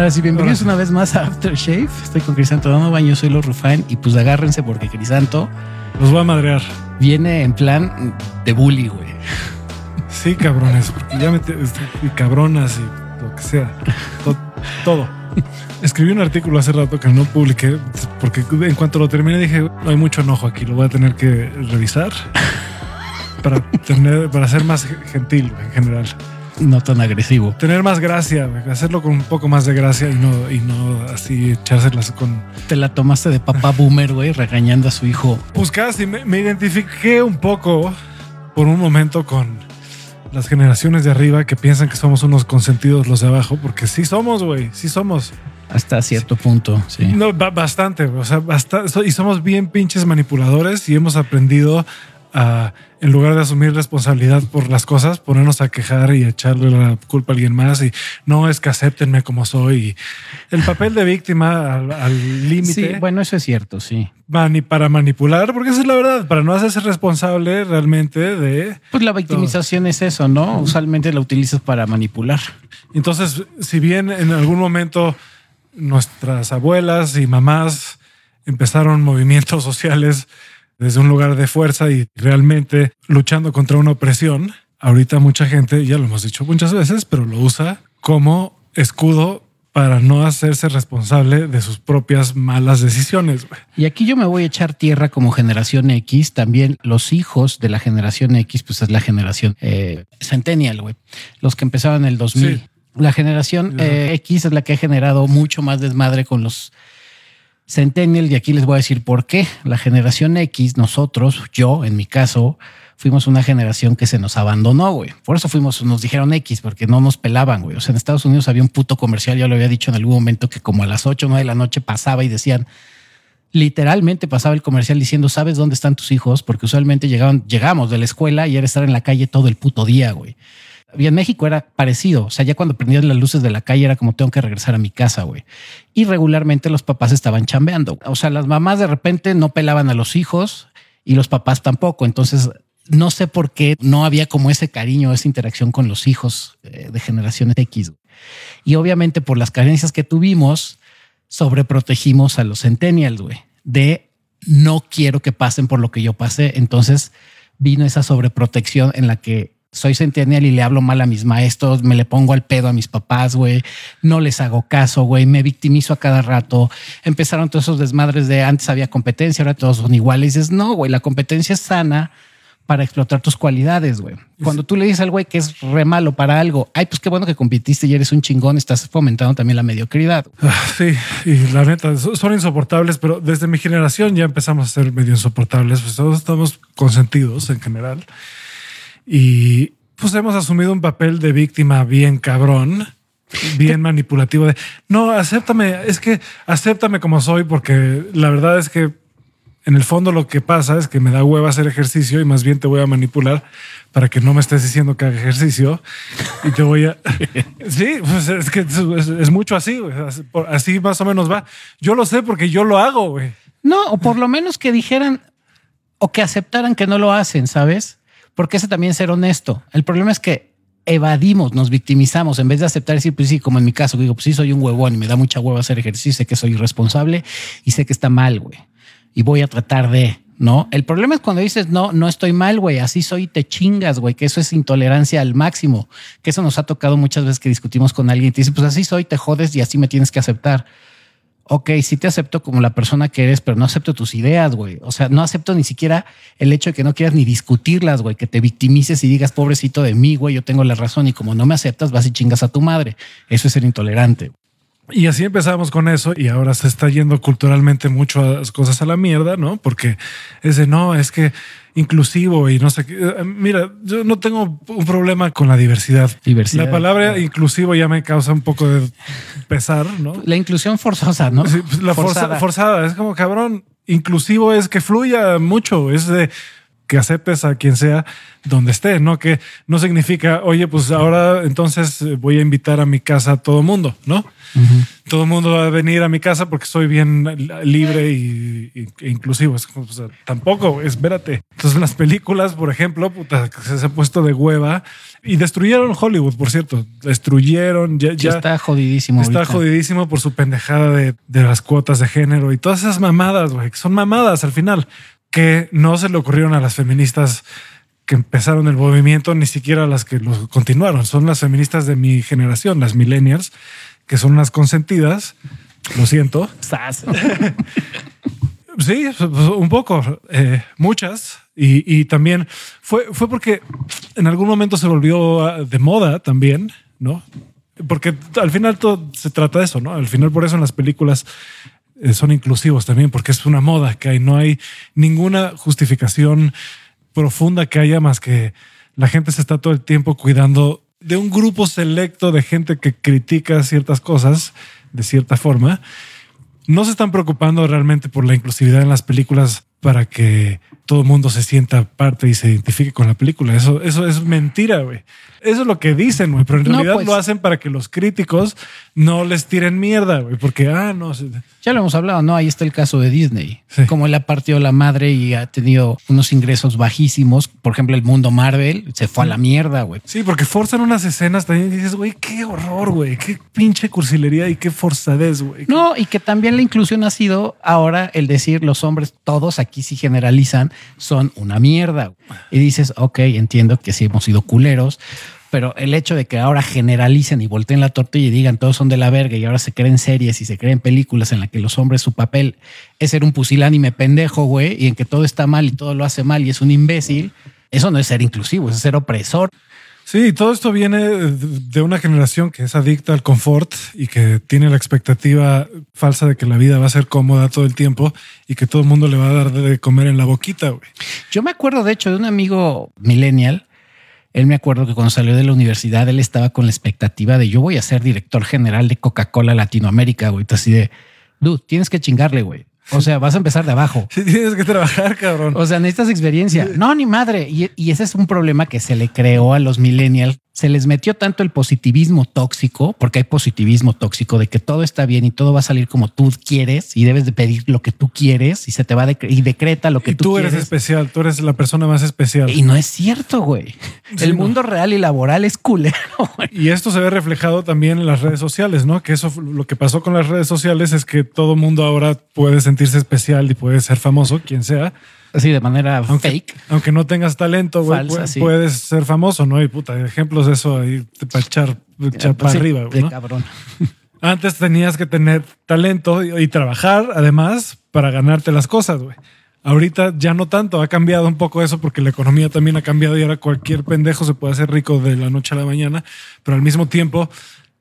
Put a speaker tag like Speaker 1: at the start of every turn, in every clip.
Speaker 1: Ahora sí, bienvenidos una vez más a Aftershave. Estoy con Crisanto Donovan, yo soy Los Rufán y pues agárrense porque Crisanto
Speaker 2: Los va a madrear.
Speaker 1: viene en plan de bully, güey.
Speaker 2: Sí, cabrones, porque ya me te- y cabronas y lo que sea. To- todo. Escribí un artículo hace rato que no publiqué porque en cuanto lo terminé dije, no hay mucho enojo aquí, lo voy a tener que revisar para tener, para ser más gentil en general.
Speaker 1: No tan agresivo.
Speaker 2: Tener más gracia, hacerlo con un poco más de gracia y no, y no así echárselas con.
Speaker 1: Te la tomaste de papá boomer, güey, regañando a su hijo.
Speaker 2: Pues casi me, me identifiqué un poco por un momento con las generaciones de arriba que piensan que somos unos consentidos los de abajo, porque sí somos, güey, sí somos.
Speaker 1: Hasta cierto punto, sí.
Speaker 2: No, ba- bastante, o sea, basta- so- y somos bien pinches manipuladores y hemos aprendido a, en lugar de asumir responsabilidad por las cosas, ponernos a quejar y echarle la culpa a alguien más y no es que acéptenme como soy. Y el papel de víctima al límite
Speaker 1: Sí, bueno, eso es cierto, sí.
Speaker 2: mani- para manipular, porque esa es la verdad, para no hacerse responsable realmente de...
Speaker 1: Pues la victimización es eso, ¿no? Usualmente la utilizas para manipular.
Speaker 2: Entonces, si bien en algún momento nuestras abuelas y mamás empezaron movimientos sociales desde un lugar de fuerza y realmente luchando contra una opresión, ahorita mucha gente, ya lo hemos dicho muchas veces, pero lo usa como escudo para no hacerse responsable de sus propias malas decisiones.
Speaker 1: Y aquí yo me voy a echar tierra como generación X. También los hijos de la generación X, pues es la generación eh, Centennial, güey. Los que empezaron en el 2000.
Speaker 2: Sí.
Speaker 1: La generación eh, X es la que ha generado mucho más desmadre con los Centennial. Y aquí les voy a decir por qué. La generación X, nosotros, yo en mi caso, fuimos una generación que se nos abandonó, güey. Por eso fuimos, nos dijeron X, porque no nos pelaban, güey. O sea, en Estados Unidos había un puto comercial, ya lo había dicho en algún momento, que como a las 8 o 9 de la noche pasaba y decían, literalmente pasaba el comercial diciendo, ¿sabes dónde están tus hijos? Porque usualmente llegaban, llegamos de la escuela y era estar en la calle todo el puto día, güey. Y en México era parecido. O sea, ya cuando prendían las luces de la calle era como tengo que regresar a mi casa, güey. Y regularmente los papás estaban chambeando. O sea, las mamás de repente no pelaban a los hijos y los papás tampoco. Entonces, no sé por qué no había como ese cariño, esa interacción con los hijos eh, de generación X. Y obviamente por las carencias que tuvimos, sobreprotegimos a los centennials, güey, de no quiero que pasen por lo que yo pasé. Entonces vino esa sobreprotección en la que soy centennial y le hablo mal a mis maestros, me le pongo al pedo a mis papás, güey, no les hago caso, güey, me victimizo a cada rato. Empezaron todos esos desmadres de antes había competencia, ahora todos son iguales. Y dices, no, güey, la competencia es sana para explotar tus cualidades, güey. Cuando tú le dices al güey que es re malo para algo, ay, pues qué bueno que competiste y eres un chingón, estás fomentando también la mediocridad.
Speaker 2: Ah, Sí, y la neta, so- son insoportables, pero desde mi generación ya empezamos a ser medio insoportables, pues todos estamos consentidos en general. Y pues hemos asumido un papel de víctima bien cabrón, bien manipulativo de, no, acéptame, es que acéptame como soy, porque la verdad es que en el fondo lo que pasa es que me da hueva hacer ejercicio y más bien te voy a manipular para que no me estés diciendo que haga ejercicio y te voy a... sí, pues es que es, mucho así, güey. Así más o menos va. Yo lo sé porque yo lo hago, güey.
Speaker 1: No, o por lo menos que dijeran o que aceptaran que no lo hacen, ¿sabes? Porque ese también ser honesto. El problema es que evadimos, nos victimizamos en vez de aceptar y decir, pues sí, como en mi caso, digo, pues sí, soy un huevón y me da mucha hueva hacer ejercicio, sé que soy irresponsable y sé que está mal, güey. Y voy a tratar de, ¿no? El problema es cuando dices, no, no estoy mal, güey, así soy, te chingas, güey, que eso es intolerancia al máximo, que eso nos ha tocado muchas veces que discutimos con alguien y te dice, pues así soy, te jodes y así me tienes que aceptar ok, sí te acepto como la persona que eres, pero no acepto tus ideas, güey. O sea, no acepto ni siquiera el hecho de que no quieras ni discutirlas, güey, que te victimices y digas, pobrecito de mí, güey, yo tengo la razón y como no me aceptas, vas y chingas a tu madre. Eso es ser intolerante.
Speaker 2: Y así empezamos con eso y ahora se está yendo culturalmente mucho a las cosas a la mierda, ¿no? Porque es de no, es que inclusivo y no sé qué. Eh, Mira, yo no tengo un problema con la diversidad.
Speaker 1: Diversidad.
Speaker 2: La palabra inclusivo ya me causa un poco de pesar, ¿no?
Speaker 1: La inclusión forzosa, ¿no?
Speaker 2: Sí, pues, la forza-
Speaker 1: Forzada.
Speaker 2: forzada. Es como cabrón. Inclusivo es que fluya mucho. Es de que aceptes a quien sea donde esté, ¿no? Que no significa, oye, pues ahora entonces eh, voy a invitar a mi casa a todo mundo, ¿no? Todo el mundo va a venir a mi casa porque soy bien libre y, e inclusivo. Es como, tampoco, espérate. Entonces las películas, por ejemplo, puta, se, ha puesto de hueva y destruyeron Hollywood, por cierto. Destruyeron, ya, ya
Speaker 1: está jodidísimo.
Speaker 2: Está jodidísimo por su pendejada de, de las cuotas de género y todas esas mamadas, güey, que son mamadas al final que no se le ocurrieron a las feministas que empezaron el movimiento, ni siquiera a las que lo continuaron. Son las feministas de mi generación, las millennials, que son unas consentidas. Lo siento. sí, un poco, eh, muchas. Y, también fue, fue porque en algún momento se volvió ah, de moda también, ¿no? Porque al final todo se trata de eso, ¿no? Al final por eso en las películas son inclusivos también, porque es una moda que hay. No hay ninguna justificación profunda que haya más que la gente se está todo el tiempo cuidando de un grupo selecto de gente que critica ciertas cosas de cierta forma. No se están preocupando realmente por la inclusividad en las películas para que todo el mundo se sienta parte y se identifique con la película. Eso, eso es mentira, güey. Eso es lo que dicen, güey, pero en realidad pues. lo hacen para que los críticos no les tiren mierda, güey, porque, ah, no.
Speaker 1: Ya lo hemos hablado, ¿no? Ahí está el caso de Disney. Como él ha partido la madre y ha tenido unos ingresos bajísimos. Por ejemplo, el mundo Marvel se fue a la mierda, güey.
Speaker 2: Sí, porque forzan unas escenas también y dices, güey, qué horror, güey, qué pinche cursilería y qué forzadez, güey.
Speaker 1: No, y que también la inclusión ha sido ahora el decir los hombres, todos aquí sí generalizan, son una mierda. Y dices, ok, entiendo que sí hemos sido culeros, pero el hecho de que ahora generalicen y volteen la tortilla y digan todos son de la verga y ahora se creen series y se creen películas en las que los hombres su papel es ser un pusilánime pendejo, güey, y en que todo está mal y todo lo hace mal y es un imbécil, eso no es ser inclusivo, es ser opresor.
Speaker 2: Sí, todo esto viene de una generación que es adicta al confort y que tiene la expectativa falsa de que la vida va a ser cómoda todo el tiempo y que todo el mundo le va a dar de comer en la boquita. Güey.
Speaker 1: Yo me acuerdo, de hecho, de un amigo millennial. Él me acuerdo que cuando salió de la universidad, él estaba con la expectativa de yo voy a ser director general de Coca-Cola Latinoamérica, güey. Así de, dude, tienes que chingarle, güey. O sea, vas a empezar de abajo.
Speaker 2: Sí, tienes que trabajar, cabrón.
Speaker 1: O sea, necesitas experiencia. No, ni madre. Y, y, ese es un problema que se le creó a los millennials se les metió tanto el positivismo tóxico, porque hay positivismo tóxico de que todo está bien y todo va a salir como tú quieres y debes de pedir lo que tú quieres y se te va y decreta lo que
Speaker 2: y tú, eres especial, tú eres la persona más especial.
Speaker 1: Y no es cierto, güey. el mundo real y laboral es culero.
Speaker 2: Y esto se ve reflejado también en las redes sociales, ¿no? Que eso lo que pasó con las redes sociales es que todo mundo ahora puede sentirse especial y puede ser famoso, quien sea
Speaker 1: Así de manera fake.
Speaker 2: Aunque no tengas talento, güey, puedes, ser famoso, ¿no? Y puta, ejemplos de eso ahí para echar, echar para arriba,
Speaker 1: de cabrón.
Speaker 2: Antes tenías que tener talento y, trabajar, además, para ganarte las cosas, güey. Ahorita ya no tanto, ha cambiado un poco eso porque la economía también ha cambiado y ahora cualquier pendejo se puede hacer rico de la noche a la mañana, pero al mismo tiempo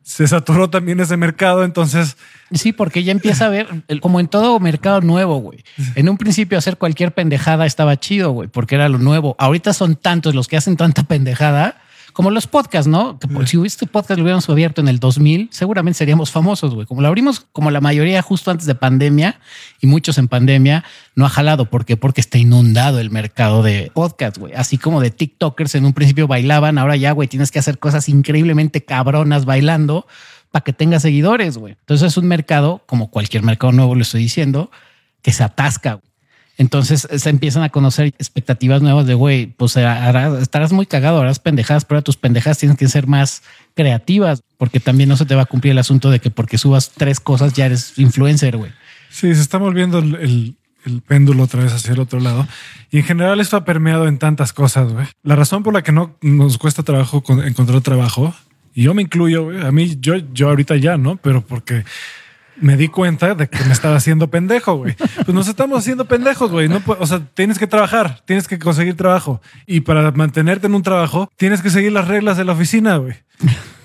Speaker 2: se saturó también ese mercado, entonces...
Speaker 1: Sí, porque ya empieza a ver, como en todo mercado nuevo, güey. En un principio hacer cualquier pendejada estaba chido, güey, porque era lo nuevo. Ahorita son tantos los que hacen tanta pendejada como los podcasts, ¿no? Que si este podcast lo hubiéramos abierto en el 2000, seguramente seríamos famosos, güey. Como lo abrimos, como la mayoría justo antes de pandemia y muchos en pandemia, no ha jalado. ¿Por qué? Porque está inundado el mercado de podcasts, güey. Así como de TikTokers en un principio bailaban, ahora ya, güey, tienes que hacer cosas increíblemente cabronas bailando para que tenga seguidores, güey. Entonces es un mercado, como cualquier mercado nuevo, lo estoy diciendo, que se atasca. Entonces se empiezan a conocer expectativas nuevas de, güey, pues estarás muy cagado, harás pendejadas, pero tus pendejadas tienen que ser más creativas, porque también no se te va a cumplir el asunto de que porque subas tres cosas ya eres influencer, güey.
Speaker 2: Sí, se está volviendo el, péndulo otra vez hacia el otro lado. Y en general esto ha permeado en tantas cosas, güey. La razón por la que no nos cuesta trabajo encontrar trabajo, y yo me incluyo, güey, a mí, yo, yo ahorita ya, ¿no? Pero porque me di cuenta de que me estaba haciendo pendejo, güey. Pues nos estamos haciendo pendejos, güey. No, o sea, tienes que trabajar, tienes que conseguir trabajo. Y para mantenerte en un trabajo, tienes que seguir las reglas de la oficina, güey.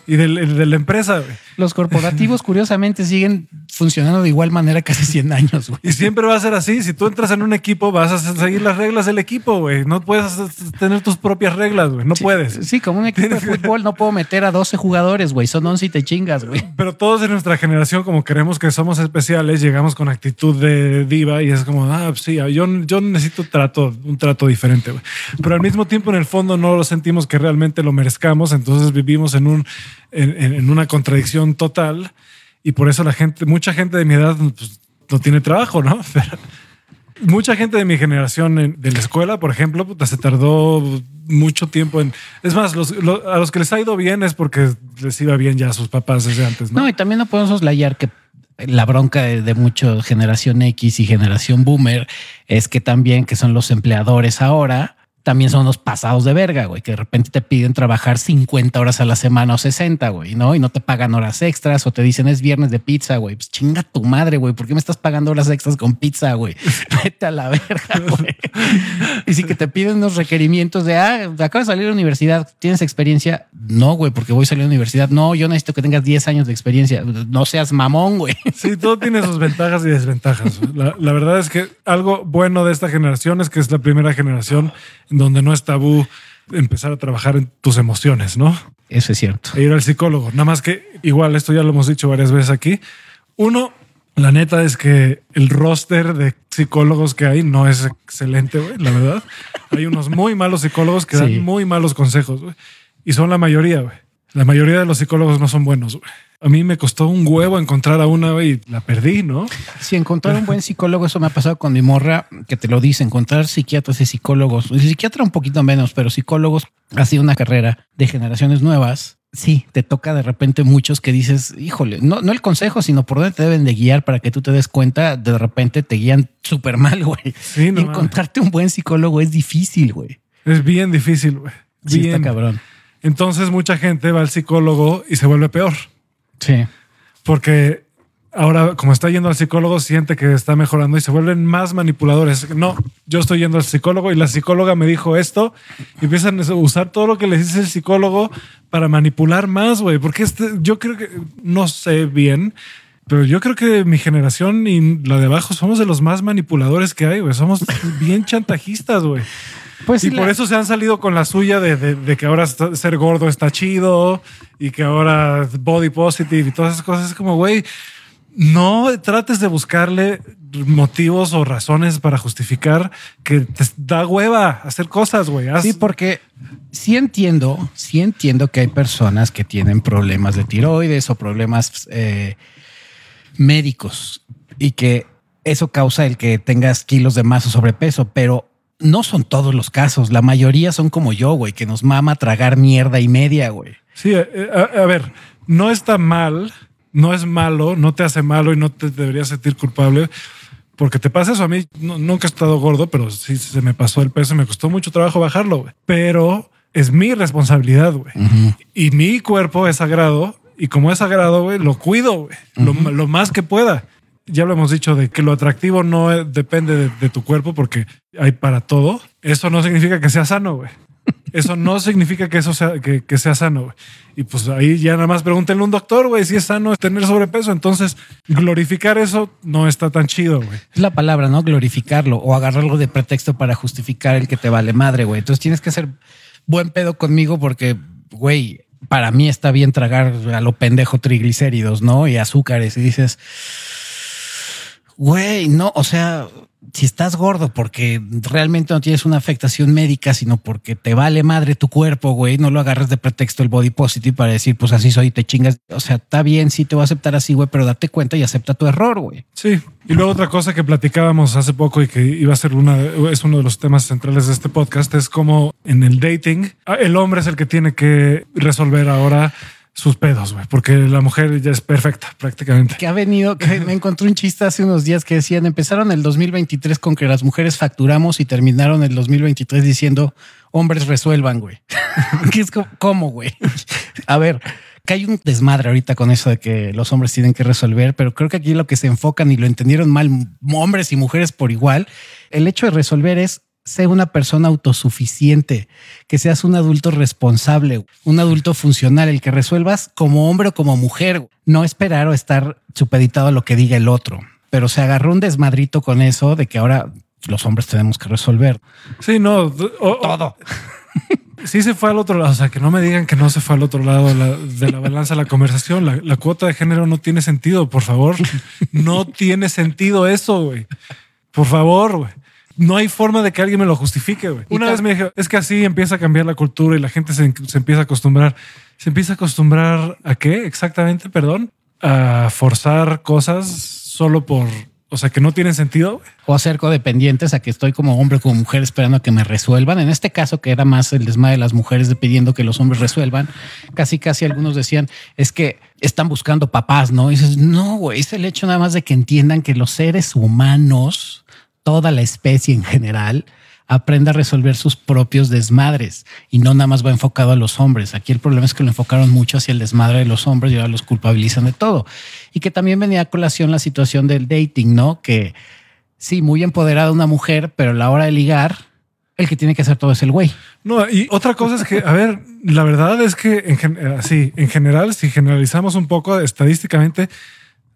Speaker 2: Y del- de, la empresa. güey.
Speaker 1: Los corporativos, curiosamente, siguen funcionando de igual manera casi 100 años, güey.
Speaker 2: Y siempre va a ser así. Si tú entras en un equipo, vas a seguir las reglas del equipo, güey. No puedes tener tus propias reglas, güey. No puedes.
Speaker 1: Sí, como un equipo de fútbol no puedo meter a 12 jugadores, güey. Son 11 y te chingas, güey.
Speaker 2: Pero todos en nuestra generación, como queremos que somos especiales, llegamos con actitud de diva y es como, ah, sí, yo, yo necesito trato, un trato diferente. güey. Pero al mismo tiempo, en el fondo, no lo sentimos que realmente lo merezcamos. Entonces vivimos en, un, en, una contradicción total y por eso la gente, mucha gente de mi edad pues, no tiene trabajo, ¿no? Pero mucha gente de mi generación en- de la escuela, por ejemplo, puta, se tardó mucho tiempo en... Es más, los- lo- a los que les ha ido bien es porque les iba bien ya a sus papás desde antes, ¿no?
Speaker 1: No, y también no podemos soslayar que la bronca de, de mucho generación X y generación boomer es que también que son los empleadores ahora, también son los pasados de verga, güey, que de repente te piden trabajar 50 horas a la semana o 60, güey, ¿no? Y no te pagan horas extras o te dicen es viernes de pizza, güey. Pues chinga tu madre, güey. ¿Por qué me estás pagando horas extras con pizza, güey? Vete a la verga, güey. Y si que te piden unos requerimientos de, ah, acabas de salir de la universidad, ¿tienes experiencia? No, güey, porque voy a salir de la universidad. No, yo necesito que tengas 10 años de experiencia. No seas mamón, güey.
Speaker 2: Sí, todo tiene sus ventajas y desventajas. La, verdad es que algo bueno de esta generación es que es la primera generación en donde no es tabú empezar a trabajar en tus emociones, ¿no?
Speaker 1: Eso es cierto.
Speaker 2: E ir al psicólogo. Nada más que igual, esto ya lo hemos dicho varias veces aquí. Uno, la neta es que el roster de psicólogos que hay no es excelente, güey, la verdad. Hay unos muy malos psicólogos que
Speaker 1: Sí.
Speaker 2: dan muy malos consejos, güey. Y son la mayoría, güey. La mayoría de los psicólogos no son buenos, güey. A mí me costó un huevo encontrar a una, y la perdí, ¿no?
Speaker 1: Si encontrar un buen psicólogo, eso me ha pasado con mi morra, que te lo dice, encontrar psiquiatras y psicólogos, y psiquiatra un poquito menos, pero psicólogos ha sido una carrera de generaciones nuevas. Sí, te toca de repente muchos que dices, híjole, no, no el consejo, sino por dónde te deben de guiar para que tú te des cuenta, de repente te guían súper mal, güey.
Speaker 2: Sí, no
Speaker 1: Encontrarte un buen psicólogo es difícil, güey.
Speaker 2: Es bien difícil, güey.
Speaker 1: Sí,
Speaker 2: Bien.
Speaker 1: está cabrón.
Speaker 2: Entonces mucha gente va al psicólogo y se vuelve peor.
Speaker 1: Sí.
Speaker 2: Porque ahora, como está yendo al psicólogo, siente que está mejorando y se vuelven más manipuladores. No, yo estoy yendo al psicólogo y la psicóloga me dijo esto y empiezan a usar todo lo que les dice el psicólogo para manipular más, güey. Porque este, yo creo que no sé bien. Pero yo creo que mi generación y la de abajo somos de los más manipuladores que hay, güey. Somos bien chantajistas, güey.
Speaker 1: Pues
Speaker 2: y por eso se han salido con la suya de, de- de que ahora ser gordo está chido y que ahora body positive y todas esas cosas. Es como, güey, no trates de buscarle motivos o razones para justificar que te da hueva hacer cosas, güey. Haz-
Speaker 1: Sí, porque sí entiendo, sí entiendo que hay personas que tienen problemas de tiroides o problemas eh, médicos y que eso causa el que tengas kilos de más o sobrepeso, pero no son todos los casos. La mayoría son como yo, güey, que nos mama tragar mierda y media, güey.
Speaker 2: Sí, eh, a, a ver, no está mal, no es malo, no te hace malo y no te deberías sentir culpable porque te pasa eso. A mí no- nunca he estado gordo, pero sí se me pasó el peso y me costó mucho trabajo bajarlo, güey. Pero es mi responsabilidad, güey. Y mi cuerpo es sagrado y como es sagrado, güey, lo cuido, güey, lo, lo más que pueda. Ya lo hemos dicho de que lo atractivo no depende de, tu cuerpo porque hay para todo. Eso no significa que sea sano, güey. Eso no significa que eso sea, que, sea sano. güey. Y pues ahí ya nada más pregúntenle a un doctor, güey, si es sano tener sobrepeso. Entonces, glorificar eso no está tan chido, güey.
Speaker 1: Es la palabra, ¿no? Glorificarlo o agarrarlo de pretexto para justificar el que te vale madre, güey. Entonces tienes que ser buen pedo conmigo porque, güey, para mí está bien tragar a lo pendejo triglicéridos, ¿no? Y azúcares. Y dices, güey, no, o sea, si estás gordo porque realmente no tienes una afectación médica, sino porque te vale madre tu cuerpo, güey, no lo agarres de pretexto el body positive para decir, pues así soy te chingas. O sea, está bien, sí te voy a aceptar así, güey, pero date cuenta y acepta tu error, güey.
Speaker 2: Sí. Y luego otra cosa que platicábamos hace poco y que iba a ser una, es uno de los temas centrales de este podcast, es como en el dating, ah, el hombre es el que tiene que resolver ahora sus pedos, güey, porque la mujer ya es perfecta prácticamente.
Speaker 1: que ha venido, que me encontré un chiste hace unos días que decían, empezaron el 2023 con que las mujeres facturamos y terminaron el 2023 diciendo, hombres resuelvan, güey. que es como, ¿cómo, güey? A ver, que hay un desmadre ahorita con eso de que los hombres tienen que resolver, pero creo que aquí lo que se enfocan y lo entendieron mal hombres y mujeres por igual, el hecho de resolver es sé una persona autosuficiente, que seas un adulto responsable, un adulto funcional, el que resuelvas como hombre o como mujer, no esperar o estar supeditado a lo que diga el otro. Pero se agarró un desmadrito con eso de que ahora los hombres tenemos que resolver.
Speaker 2: Sí, no, todo. Sí se fue al otro lado, o sea, que no me digan que no se fue al otro lado de la, de la balanza la conversación. La, la, cuota de género no tiene sentido, por favor. No tiene sentido eso, güey. Por favor, güey. No hay forma de que alguien me lo justifique, güey. Una vez me dijo, es que así empieza a cambiar la cultura y la gente se, se empieza a acostumbrar. ¿Se empieza a acostumbrar a qué exactamente? Perdón. A forzar cosas solo por o sea, que no tienen sentido.
Speaker 1: O ser codependientes a que estoy como hombre, como mujer esperando a que me resuelvan. En este caso, que era más el desmadre de las mujeres de pidiendo que los hombres resuelvan, casi, casi algunos decían, es que están buscando papás, ¿no? Y dices, no, güey, es el hecho nada más de que entiendan que los seres humanos, toda la especie en general, aprenda a resolver sus propios desmadres y no nada más va enfocado a los hombres. Aquí el problema es que lo enfocaron mucho hacia el desmadre de los hombres y ahora los culpabilizan de todo. Y que también venía a colación la situación del dating, ¿no? Que sí, muy empoderada una mujer, pero a la hora de ligar, el que tiene que hacer todo es el güey.
Speaker 2: No, y otra cosa es que, a ver, la verdad es que en, sí, en general, si generalizamos un poco estadísticamente,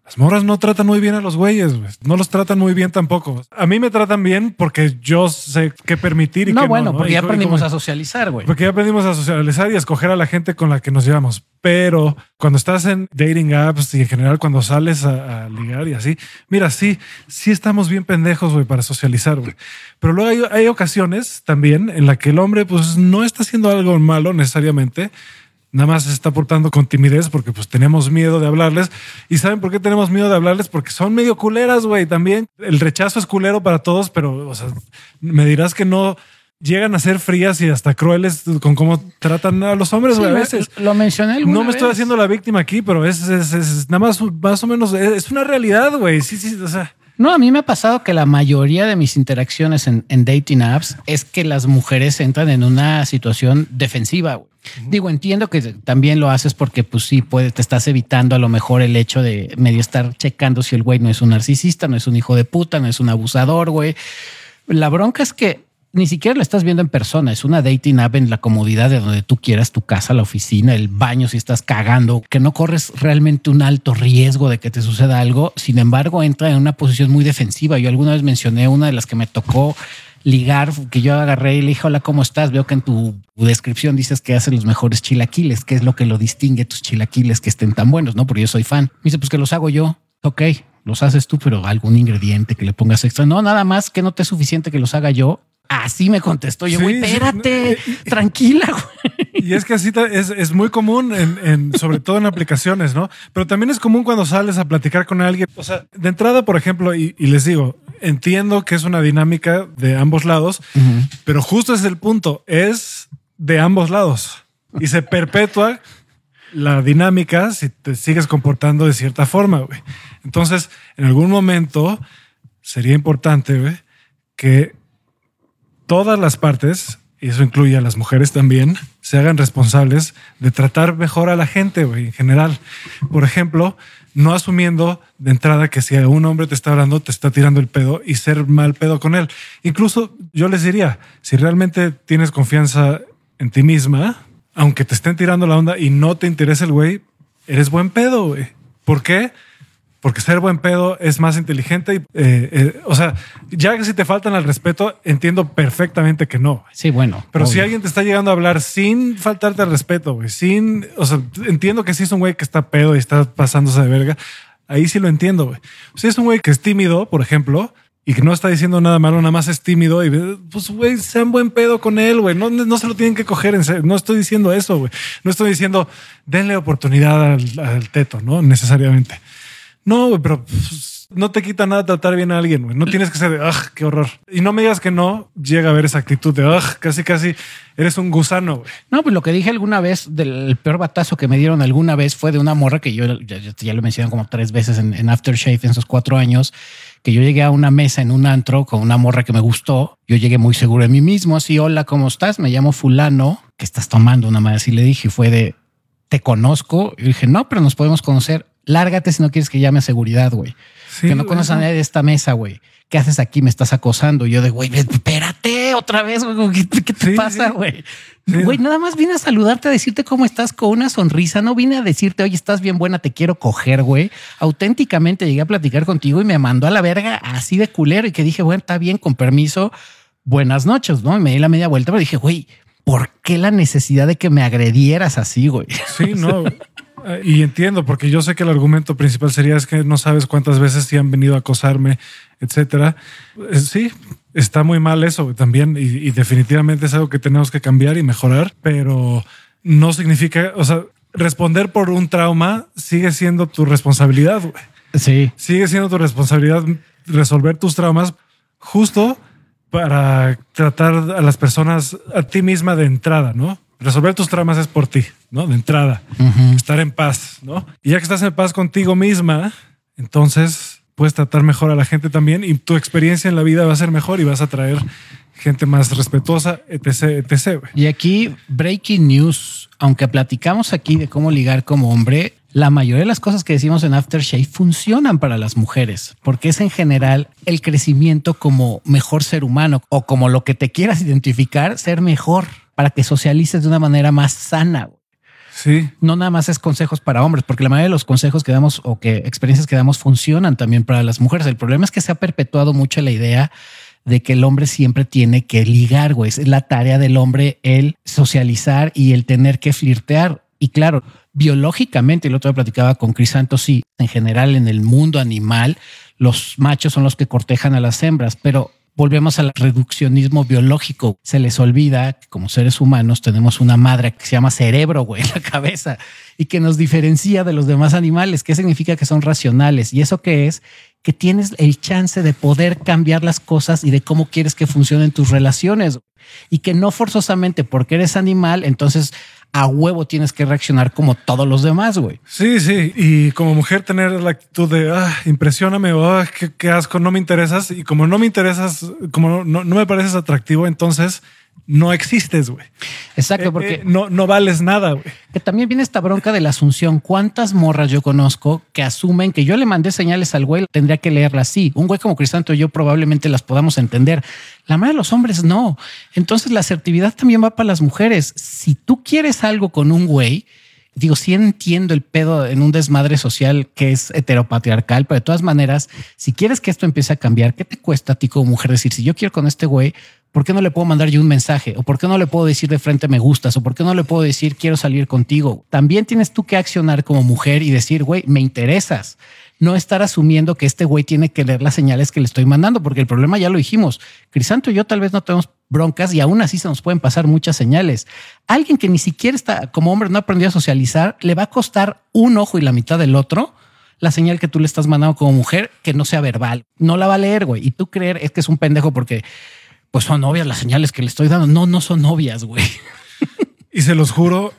Speaker 2: las morras no tratan muy bien a los güeyes, no los tratan muy bien tampoco. A mí me tratan bien porque yo sé qué permitir y
Speaker 1: no,
Speaker 2: qué
Speaker 1: bueno,
Speaker 2: no.
Speaker 1: porque ya aprendimos a socializar, güey.
Speaker 2: Porque ya aprendimos a socializar y a escoger a la gente con la que nos llevamos. Pero cuando estás en dating apps y en general cuando sales a, a ligar y así, mira, sí, sí estamos bien pendejos, güey, para socializar, güey. Pero luego hay, hay ocasiones también en la que el hombre, pues, no está haciendo algo malo necesariamente, nada más se está portando con timidez porque pues tenemos miedo de hablarles. ¿Y saben por qué tenemos miedo de hablarles? Porque son medio culeras, güey. También el rechazo es culero para todos, pero o sea, me dirás que no llegan a ser frías y hasta crueles con cómo tratan a los hombres, güey.
Speaker 1: Sí,
Speaker 2: a veces.
Speaker 1: Lo mencioné
Speaker 2: No me estoy haciendo la víctima aquí, pero es, es, es nada más, más o menos, es una realidad, güey. Sí, sí, o sea.
Speaker 1: No, a mí me ha pasado que la mayoría de mis interacciones en, en dating apps es que las mujeres entran en una situación defensiva. Digo, entiendo que también lo haces porque, pues sí, puede, te estás evitando a lo mejor el hecho de medio estar checando si el güey no es un narcisista, no es un hijo de puta, no es un abusador, güey. La bronca es que ni siquiera lo estás viendo en persona, es una dating app en la comodidad de donde tú quieras, tu casa, la oficina, el baño, si estás cagando, que no corres realmente un alto riesgo de que te suceda algo. Sin embargo, entra en una posición muy defensiva. Yo alguna vez mencioné una de las que me tocó ligar, que yo agarré y le dije, hola, ¿cómo estás? Veo que en tu descripción dices que haces los mejores chilaquiles. ¿Qué es lo que lo distingue tus chilaquiles que estén tan buenos? No, porque yo soy fan. Me dice, pues que los hago yo. Ok, los haces tú, pero algún ingrediente que le pongas extra. No, nada más que no te es suficiente que los haga yo. Así me contestó yo, güey,
Speaker 2: sí,
Speaker 1: espérate,
Speaker 2: no,
Speaker 1: tranquila, güey.
Speaker 2: Y es que así es, es muy común, en, en- sobre todo en aplicaciones, ¿no? Pero también es común cuando sales a platicar con alguien. O sea, de entrada, por ejemplo, y, y les digo, entiendo que es una dinámica de ambos lados, pero justo es el punto, es de ambos lados. Y se perpetúa la dinámica si te sigues comportando de cierta forma, güey. Entonces, en algún momento sería importante, güey, que todas las partes, y eso incluye a las mujeres también, se hagan responsables de tratar mejor a la gente, güey, en general. Por ejemplo, no asumiendo de entrada que si un hombre te está hablando, te está tirando el pedo y ser mal pedo con él. Incluso yo les diría, si realmente tienes confianza en ti misma, aunque te estén tirando la onda y no te interesa el güey, eres buen pedo. ¿Por qué? Porque ser buen pedo es más inteligente y, eh, eh, o sea, ya que si te faltan al respeto, entiendo perfectamente que no.
Speaker 1: Sí, bueno.
Speaker 2: Pero si alguien te está llegando a hablar sin faltarte al respeto, güey, sin, o sea, entiendo que si es un güey que está pedo y está pasándose de verga, ahí sí lo entiendo, güey. Si es un güey que es tímido, por ejemplo, y que no está diciendo nada malo, nada más es tímido y pues, güey, sean buen pedo con él, güey. No, no se lo tienen que coger en serio. No estoy diciendo eso, güey. No estoy diciendo denle oportunidad al, al teto, no necesariamente. No, pero pues, no te quita nada tratar bien a alguien, güey. No tienes que ser de, ¡ah, qué horror! Y no me digas que no, llega a haber esa actitud de, ¡ah, casi, casi eres un gusano!
Speaker 1: No, pues lo que dije alguna vez del peor batazo que me dieron alguna vez fue de una morra que yo ya, ya- lo mencioné como tres veces en, en Aftershave en esos cuatro años, que yo llegué a una mesa en un antro con una morra que me gustó. Yo llegué muy seguro de mí mismo, así, hola, ¿cómo estás? Me llamo fulano, que estás tomando una madre así le dije, fue de, te conozco. Y dije, no, pero nos podemos conocer. Lárgate si no quieres que llame a seguridad, güey.
Speaker 2: Sí,
Speaker 1: que no conoces a nadie de esta mesa, güey. ¿qué haces aquí? Me estás acosando. Y yo de, güey, espérate otra vez, güey, ¿qué, te pasa, güey? Güey, nada más vine a saludarte, a decirte cómo estás con una sonrisa. No vine a decirte, oye, estás bien buena, te quiero coger, güey. Auténticamente llegué a platicar contigo y me mandó a la verga así de culero y que dije, bueno, está bien, con permiso, buenas noches, ¿no? Y me di la media vuelta, pero dije, güey, ¿por qué la necesidad de que me agredieras así, güey?
Speaker 2: Sí, no. Y entiendo, porque yo sé que el argumento principal sería es que no sabes cuántas veces te han venido a acosarme, etcétera. Eh, sí, está muy mal eso también y, definitivamente es algo que tenemos que cambiar y mejorar, pero no significa, o sea, responder por un trauma sigue siendo tu responsabilidad. Güey.
Speaker 1: Sí.
Speaker 2: Sigue siendo tu responsabilidad resolver tus traumas justo para tratar a las personas, a ti misma de entrada, ¿no? Resolver tus traumas es por ti, ¿no? De entrada, estar en paz, ¿no? Y ya que estás en paz contigo misma, entonces puedes tratar mejor a la gente también y tu experiencia en la vida va a ser mejor y vas a traer gente más respetuosa, etc, etc.
Speaker 1: Y aquí, breaking news, aunque platicamos aquí de cómo ligar como hombre, la mayoría de las cosas que decimos en Aftershave funcionan para las mujeres, porque es en general el crecimiento como mejor ser humano o como lo que te quieras identificar, ser mejor para que socialices de una manera más sana.
Speaker 2: Sí.
Speaker 1: No nada más es consejos para hombres, porque la mayoría de los consejos que damos o que experiencias que damos funcionan también para las mujeres. El problema es que se ha perpetuado mucho la idea de que el hombre siempre tiene que ligar, güey. Es la tarea del hombre el socializar y el tener que flirtear. Y claro, biológicamente, el otro día platicaba con Crisanto, sí, en general en el mundo animal, los machos son los que cortejan a las hembras, pero volvemos al reduccionismo biológico. Se les olvida que como seres humanos tenemos una madre que se llama cerebro, güey, en la cabeza y que nos diferencia de los demás animales. ¿Qué significa que son racionales? ¿Y eso qué es? Que tienes el chance de poder cambiar las cosas y de cómo quieres que funcionen tus relaciones y que no forzosamente porque eres animal, entonces a huevo tienes que reaccionar como todos los demás, güey.
Speaker 2: Sí, sí. Y como mujer tener la actitud de, ah, impresioname o ah, qué, asco, no me interesas. Y como no me interesas, como no me pareces atractivo, entonces no existes, güey.
Speaker 1: Exacto, eh, porque
Speaker 2: eh, no, no vales nada, güey.
Speaker 1: Que también viene esta bronca de la asunción. ¿Cuántas morras yo conozco que asumen que yo le mandé señales al güey? Tendría que leerlas así. Un güey como Cristanto y yo probablemente las podamos entender. La mayoría de los hombres no. Entonces la asertividad también va para las mujeres. Si tú quieres algo con un güey, digo, sí entiendo el pedo en un desmadre social que es heteropatriarcal, pero de todas maneras, si quieres que esto empiece a cambiar, ¿qué te cuesta a ti como mujer decir, si yo quiero con este güey, ¿por qué no le puedo mandar yo un mensaje? ¿O por qué no le puedo decir de frente me gustas? ¿O por qué no le puedo decir quiero salir contigo? También tienes tú que accionar como mujer y decir, güey, me interesas. No estar asumiendo que este güey tiene que leer las señales que le estoy mandando, porque el problema ya lo dijimos. Crisanto y yo tal vez no tenemos broncas y aún así se nos pueden pasar muchas señales. Alguien que ni siquiera está como hombre no aprendió a socializar, le va a costar un ojo y la mitad del otro la señal que tú le estás mandando como mujer que no sea verbal. No la va a leer, güey. Y tú creer es que es un pendejo porque pues son obvias las señales que le estoy dando. No, no son obvias, güey.
Speaker 2: Y se los juro,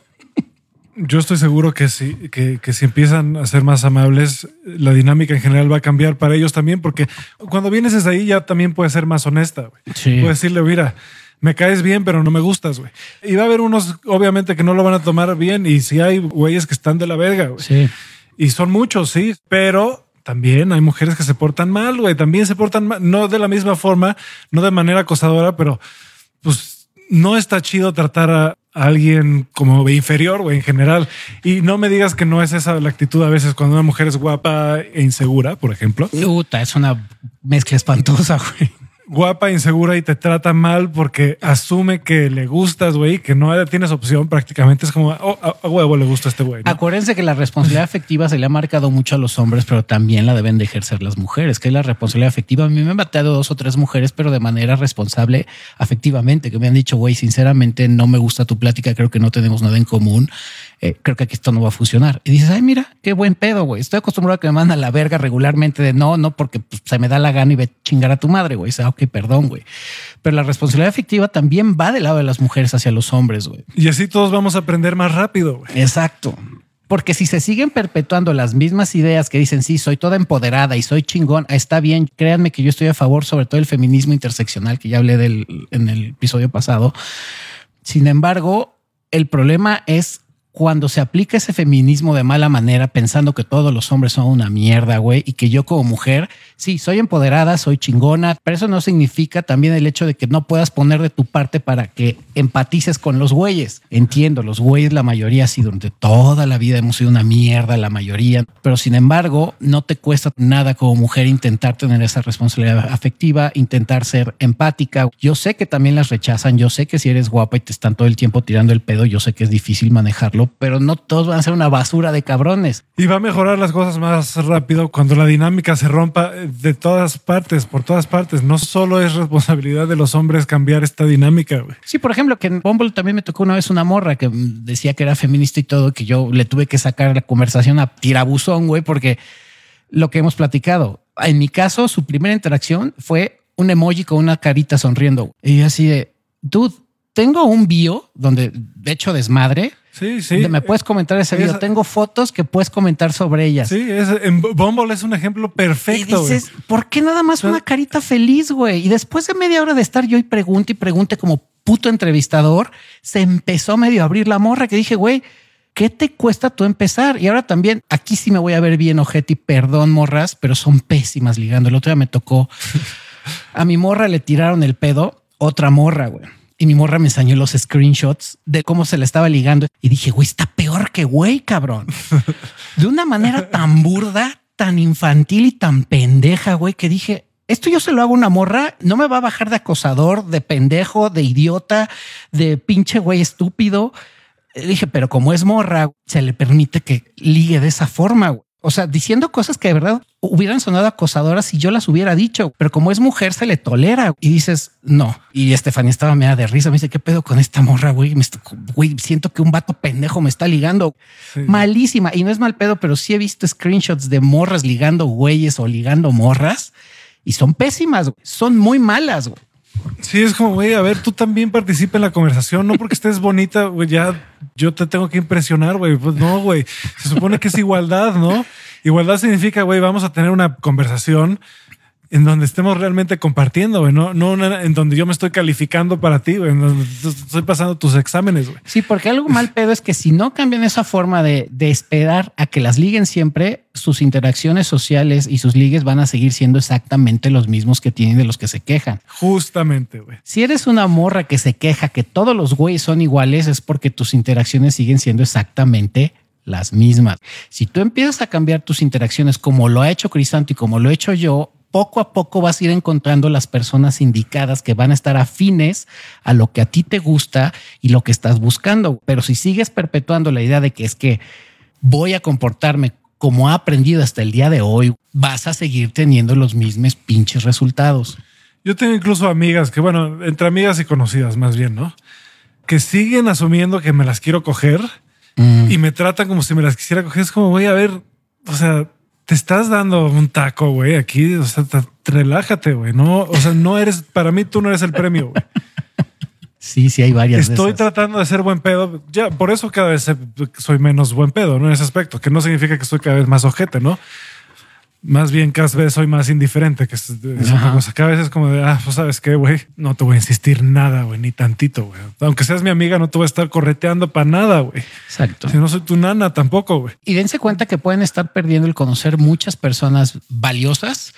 Speaker 2: yo estoy seguro que si, que, si empiezan a ser más amables, la dinámica en general va a cambiar para ellos también, porque cuando vienes desde ahí ya también puedes ser más honesta. Güey.
Speaker 1: Sí.
Speaker 2: Puedes decirle, mira, me caes bien, pero no me gustas, güey. Y va a haber unos, obviamente, que no lo van a tomar bien. Y si hay güeyes que están de la verga, güey.
Speaker 1: Sí.
Speaker 2: Y son muchos, sí, pero también hay mujeres que se portan mal, güey. También se portan mal, no de la misma forma, no de manera acosadora, pero pues no está chido tratar a alguien como inferior, güey, en general. Y no me digas que no es esa la actitud a veces cuando una mujer es guapa e insegura, por ejemplo.
Speaker 1: Puta, es una mezcla espantosa, güey
Speaker 2: guapa, insegura y te trata mal porque asume que le gustas, güey, que no tienes opción prácticamente. Es como, oh, a, huevo le gusta este güey.
Speaker 1: Acuérdense que la responsabilidad afectiva se le ha marcado mucho a los hombres, pero también la deben de ejercer las mujeres, que es la responsabilidad afectiva. A mí me han bateado dos o tres mujeres, pero de manera responsable afectivamente, que me han dicho, güey, sinceramente no me gusta tu plática, creo que no tenemos nada en común. Eh, creo que aquí esto no va a funcionar. Y dices, ay, mira, qué buen pedo, güey. Estoy acostumbrado a que me mandan la verga regularmente de no, no, porque pues, se me da la gana y ve chingar a tu madre, güey. O ok, perdón, güey. Pero la responsabilidad afectiva también va del lado de las mujeres hacia los hombres, güey.
Speaker 2: Y así todos vamos a aprender más rápido, güey.
Speaker 1: Exacto. Porque si se siguen perpetuando las mismas ideas que dicen, sí, soy toda empoderada y soy chingón, está bien, créanme que yo estoy a favor, sobre todo el feminismo interseccional, que ya hablé del, en el episodio pasado. Sin embargo, el problema es cuando se aplica ese feminismo de mala manera, pensando que todos los hombres son una mierda, güey, y que yo como mujer, sí, soy empoderada, soy chingona, pero eso no significa también el hecho de que no puedas poner de tu parte para que empatices con los güeyes. Entiendo, los güeyes, la mayoría, sí, durante toda la vida hemos sido una mierda, la mayoría, pero sin embargo, no te cuesta nada como mujer intentar tener esa responsabilidad afectiva, intentar ser empática. Yo sé que también las rechazan, yo sé que si eres guapa y te están todo el tiempo tirando el pedo, yo sé que es difícil manejarlo pero no todos van a ser una basura de cabrones.
Speaker 2: Y va a mejorar las cosas más rápido cuando la dinámica se rompa de todas partes, por todas partes. No solo es responsabilidad de los hombres cambiar esta dinámica.
Speaker 1: Sí, por ejemplo, que en Bumble también me tocó una vez una morra que decía que era feminista y todo, que yo le tuve que sacar la conversación a tirabuzón, güey, porque lo que hemos platicado. En mi caso, su primera interacción fue un emoji con una carita sonriendo. Y así de, dude, tengo un bio donde de hecho desmadre
Speaker 2: Sí, sí.
Speaker 1: Me puedes comentar ese video. Tengo fotos que puedes comentar sobre ellas.
Speaker 2: Sí, en Bumble es un ejemplo perfecto.
Speaker 1: Y dices, ¿por qué nada más una carita feliz, güey? Y después de media hora de estar yo y pregunte y pregunte como puto entrevistador, se empezó medio a abrir la morra que dije, güey, ¿qué te cuesta tú empezar? Y ahora también, aquí sí me voy a ver bien, ojete, y perdón, morras, pero son pésimas ligando. El otro día me tocó a mi morra le tiraron el pedo, otra morra, güey y mi morra me enseñó los screenshots de cómo se le estaba ligando y dije, güey, está peor que güey, cabrón. De una manera tan burda, tan infantil y tan pendeja, güey, que dije, esto yo se lo hago a una morra, no me va a bajar de acosador, de pendejo, de idiota, de pinche güey estúpido. Dije, pero como es morra, se le permite que ligue de esa forma. Güey. O sea, diciendo cosas que de verdad hubieran sonado acosadoras si yo las hubiera dicho, pero como es mujer se le tolera y dices no. Y Estefanía estaba media de risa. Me dice qué pedo con esta morra, güey. güey, siento que un vato pendejo me está ligando malísima y no es mal pedo, pero sí he visto screenshots de morras ligando güeyes o ligando morras y son pésimas. Son muy malas. Güey.
Speaker 2: Sí, es como, güey, a ver, tú también participa en la conversación, no porque estés bonita, güey, ya yo te tengo que impresionar, güey. Pues no, güey, se supone que es igualdad, ¿no? Igualdad significa, güey, vamos a tener una conversación en donde estemos realmente compartiendo, güey, no, no en donde yo me estoy calificando para ti, güey, en donde estoy pasando tus exámenes, güey.
Speaker 1: Sí, porque algo mal pedo es que si no cambian esa forma de, de, esperar a que las liguen siempre, sus interacciones sociales y sus ligues van a seguir siendo exactamente los mismos que tienen de los que se quejan.
Speaker 2: Justamente, güey.
Speaker 1: Si eres una morra que se queja que todos los güeyes son iguales, es porque tus interacciones siguen siendo exactamente las mismas. Si tú empiezas a cambiar tus interacciones como lo ha hecho Crisanto y como lo he hecho yo, poco a poco vas a ir encontrando las personas indicadas que van a estar afines a lo que a ti te gusta y lo que estás buscando. Pero si sigues perpetuando la idea de que es que voy a comportarme como ha aprendido hasta el día de hoy, vas a seguir teniendo los mismos pinches resultados.
Speaker 2: Yo tengo incluso amigas que, bueno, entre amigas y conocidas más bien, ¿no? Que siguen asumiendo que me las quiero coger mm. y me tratan como si me las quisiera coger. Es como, voy a ver, o sea, te estás dando un taco, güey, aquí, o sea, relájate, güey, no, o sea, no eres, para mí tú no eres el premio, güey.
Speaker 1: Sí, sí, hay varias.
Speaker 2: Estoy tratando de ser buen pedo. Ya, por eso cada vez soy menos buen pedo, ¿no? En ese aspecto, que no significa que estoy cada vez más ojete, ¿no? Más bien cada vez soy más indiferente, que es, una cosa. Cada vez es como de, ah, pues sabes qué, güey, no te voy a insistir nada, güey, ni tantito, güey. Aunque seas mi amiga, no te voy a estar correteando para nada, güey.
Speaker 1: Exacto.
Speaker 2: Si no soy tu nana tampoco, güey.
Speaker 1: Y dense cuenta que pueden estar perdiendo el conocer muchas personas valiosas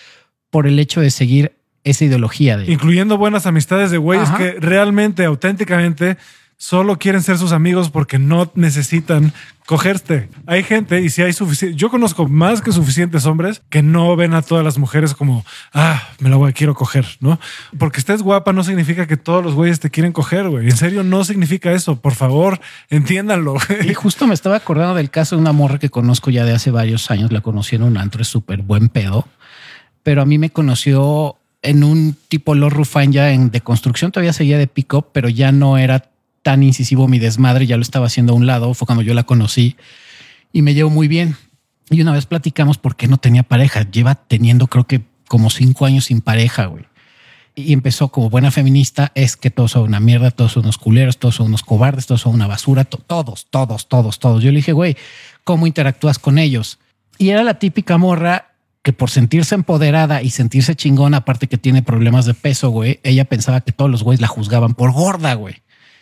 Speaker 1: por el hecho de seguir esa ideología de
Speaker 2: incluyendo buenas amistades de güeyes que realmente, auténticamente solo quieren ser sus amigos porque no necesitan cogerte. Hay gente y si hay suficiente, yo conozco más que suficientes hombres que no ven a todas las mujeres como, ah, me la voy, quiero coger, ¿no? Porque estés guapa no significa que todos los güeyes te quieren coger, güey. En serio, no significa eso. Por favor, entiéndanlo.
Speaker 1: Y justo me estaba acordando del caso de una morra que conozco ya de hace varios años. La conocí en un antro, es súper buen pedo. Pero a mí me conoció en un tipo Lord Rufan ya en de construcción, todavía seguía de pick-up, pero ya no era tan incisivo mi desmadre, ya lo estaba haciendo a un lado, fue cuando yo la conocí y me llevo muy bien. Y una vez platicamos por qué no tenía pareja. Lleva teniendo creo que como cinco años sin pareja, güey. Y empezó como buena feminista, es que todos son una mierda, todos son unos culeros, todos son unos cobardes, todos son una basura, todos, todos, todos, todos. Yo le dije, güey, ¿cómo interactúas con ellos? Y era la típica morra que por sentirse empoderada y sentirse chingona, aparte que tiene problemas de peso, güey, ella pensaba que todos los güeyes la juzgaban por gorda, güey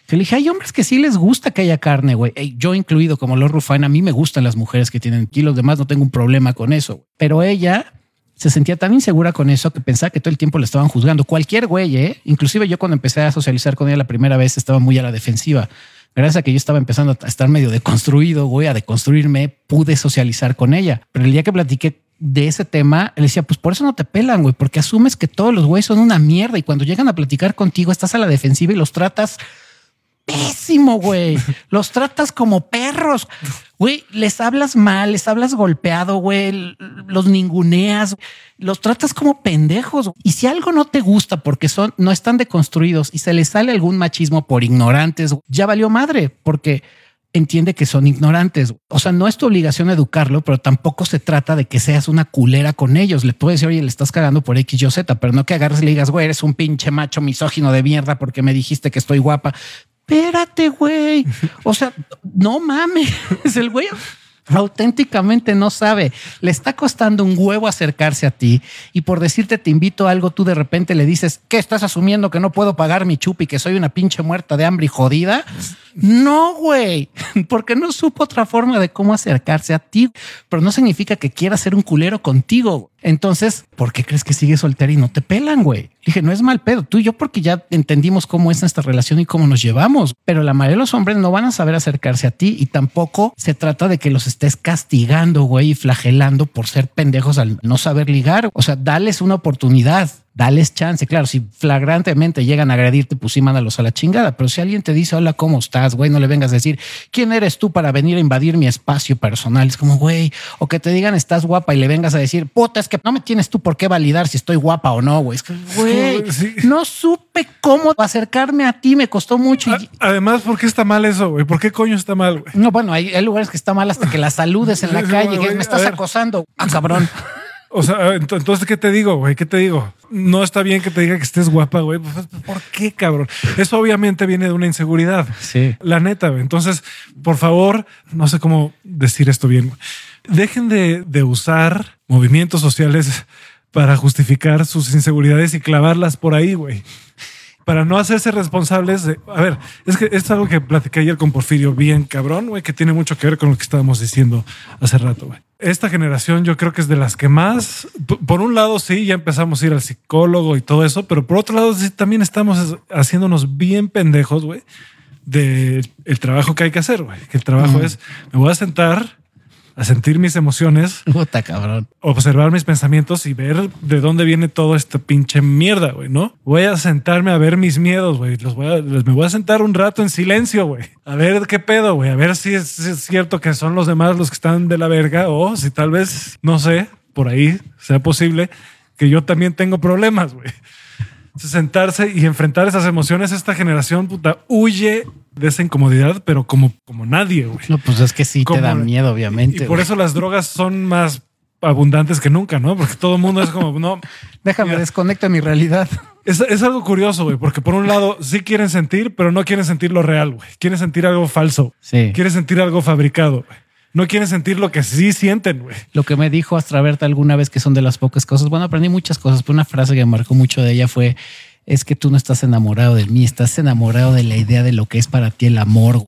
Speaker 1: Que le dije, hay hombres que sí les gusta que haya carne, güey. Ey, yo incluido como los Rufine, a mí me gustan las mujeres que tienen kilos, demás no tengo un problema con eso. Pero ella se sentía tan insegura con eso que pensaba que todo el tiempo le estaban juzgando. Cualquier güey, ¿eh? Inclusive yo cuando empecé a socializar con ella la primera vez estaba muy a la defensiva. Gracias a que yo estaba empezando a estar medio deconstruido, güey, a deconstruirme, pude socializar con ella. Pero el día que platiqué de ese tema, le decía, pues por eso no te pelan, güey, porque asumes que todos los güeyes son una mierda y cuando llegan a platicar contigo estás a la defensiva y los tratas pésimo, güey. Los tratas como perros. Güey, les hablas mal, les hablas golpeado, güey, los ninguneas, los tratas como pendejos. Y si algo no te gusta porque son, no están deconstruidos y se les sale algún machismo por ignorantes, ya valió madre, porque entiende que son ignorantes. O sea, no es tu obligación educarlo, pero tampoco se trata de que seas una culera con ellos. Le puedes decir, oye, le estás cagando por X, Y, Z, pero no que agarres y digas, güey, eres un pinche macho misógino de mierda porque me dijiste que estoy guapa espérate, güey. O sea, no mames. El güey auténticamente no sabe. Le está costando un huevo acercarse a ti y por decirte te invito a algo, tú de repente le dices, ¿qué estás asumiendo que no puedo pagar mi chupi, que soy una pinche muerta de hambre y jodida? No, güey, porque no supo otra forma de cómo acercarse a ti, pero no significa que quiera ser un culero contigo. Entonces, ¿por qué crees que sigue soltera y no te pelan, güey? Dije, no es mal pedo, tú y yo porque ya entendimos cómo es nuestra relación y cómo nos llevamos, pero la mayoría de los hombres no van a saber acercarse a ti y tampoco se trata de que los estés castigando, güey, y flagelando por ser pendejos al no saber ligar. O sea, dales una oportunidad dales chance. Claro, si flagrantemente llegan a agredirte, pues sí, mándalos a la chingada. Pero si alguien te dice, hola, ¿cómo estás? Güey, no le vengas a decir, ¿quién eres tú para venir a invadir mi espacio personal? Es como, güey, o que te digan, estás guapa y le vengas a decir, puta, es que no me tienes tú por qué validar si estoy guapa o no, güey. Es que, güey, no supe cómo acercarme a ti, me costó mucho.
Speaker 2: Además, ¿por qué está mal eso, güey? ¿Por qué coño está mal, güey?
Speaker 1: No, bueno, hay, lugares que está mal hasta que la saludes en la calle, que me estás acosando. Ah, cabrón.
Speaker 2: O sea, entonces, ¿qué te digo, güey? ¿Qué te digo? No está bien que te diga que estés guapa, güey. Pues, ¿Por qué, cabrón? Eso obviamente viene de una inseguridad.
Speaker 1: Sí.
Speaker 2: La neta, güey. Entonces, por favor, no sé cómo decir esto bien. Dejen de, de usar movimientos sociales para justificar sus inseguridades y clavarlas por ahí, güey para no hacerse responsables de. A ver, es que es algo que platiqué ayer con Porfirio, bien cabrón, güey, que tiene mucho que ver con lo que estábamos diciendo hace rato, güey. Esta generación yo creo que es de las que más, por un lado sí, ya empezamos a ir al psicólogo y todo eso, pero por otro lado sí, también estamos haciéndonos bien pendejos, güey, del el trabajo que hay que hacer, güey. Que el trabajo es, me voy a sentar, a sentir mis emociones.
Speaker 1: Puta cabrón.
Speaker 2: Observar mis pensamientos y ver de dónde viene todo este pinche mierda, güey, ¿no? Voy a sentarme a ver mis miedos, güey. Los voy a, me voy a sentar un rato en silencio, güey. A ver qué pedo, güey. A ver si es, si es cierto que son los demás los que están de la verga o si tal vez, no sé, por ahí sea posible que yo también tengo problemas, güey sentarse y enfrentar esas emociones. Esta generación puta huye de esa incomodidad, pero como, como nadie, güey.
Speaker 1: No, pues es que sí te da miedo, obviamente.
Speaker 2: Y, por eso las drogas son más abundantes que nunca, ¿no? Porque todo el mundo es como, no.
Speaker 1: Déjame desconecta mi realidad.
Speaker 2: Es, es algo curioso, güey, porque por un lado sí quieren sentir, pero no quieren sentir lo real, güey. Quieren sentir algo falso.
Speaker 1: Sí.
Speaker 2: Quieren sentir algo fabricado, güey no quieren sentir lo que sí sienten, güey.
Speaker 1: Lo que me dijo Astraberta alguna vez que son de las pocas cosas. Bueno, aprendí muchas cosas, pero una frase que me marcó mucho de ella fue es que tú no estás enamorado de mí, estás enamorado de la idea de lo que es para ti el amor.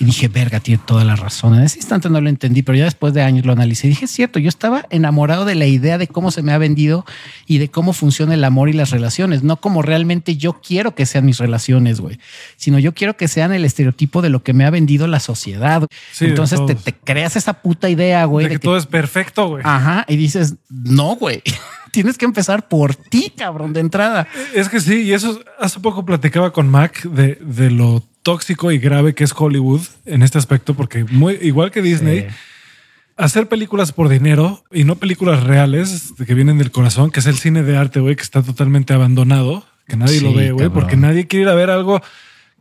Speaker 1: Y dije, verga, tiene toda la razón. En ese instante no lo entendí, pero ya después de años lo analicé. Y dije, es cierto, yo estaba enamorado de la idea de cómo se me ha vendido y de cómo funciona el amor y las relaciones, no como realmente yo quiero que sean mis relaciones, güey, sino yo quiero que sean el estereotipo de lo que me ha vendido la sociedad. Entonces te, creas esa puta idea, güey.
Speaker 2: De, que, todo es perfecto, güey.
Speaker 1: Ajá. Y dices, no, güey. Tienes que empezar por ti, cabrón, de entrada.
Speaker 2: Es que sí, y eso hace poco platicaba con Mac de, de lo tóxico y grave que es Hollywood en este aspecto, porque muy igual que Disney, hacer películas por dinero y no películas reales que vienen del corazón, que es el cine de arte, güey, que está totalmente abandonado, que nadie lo ve, güey, porque nadie quiere ir a ver algo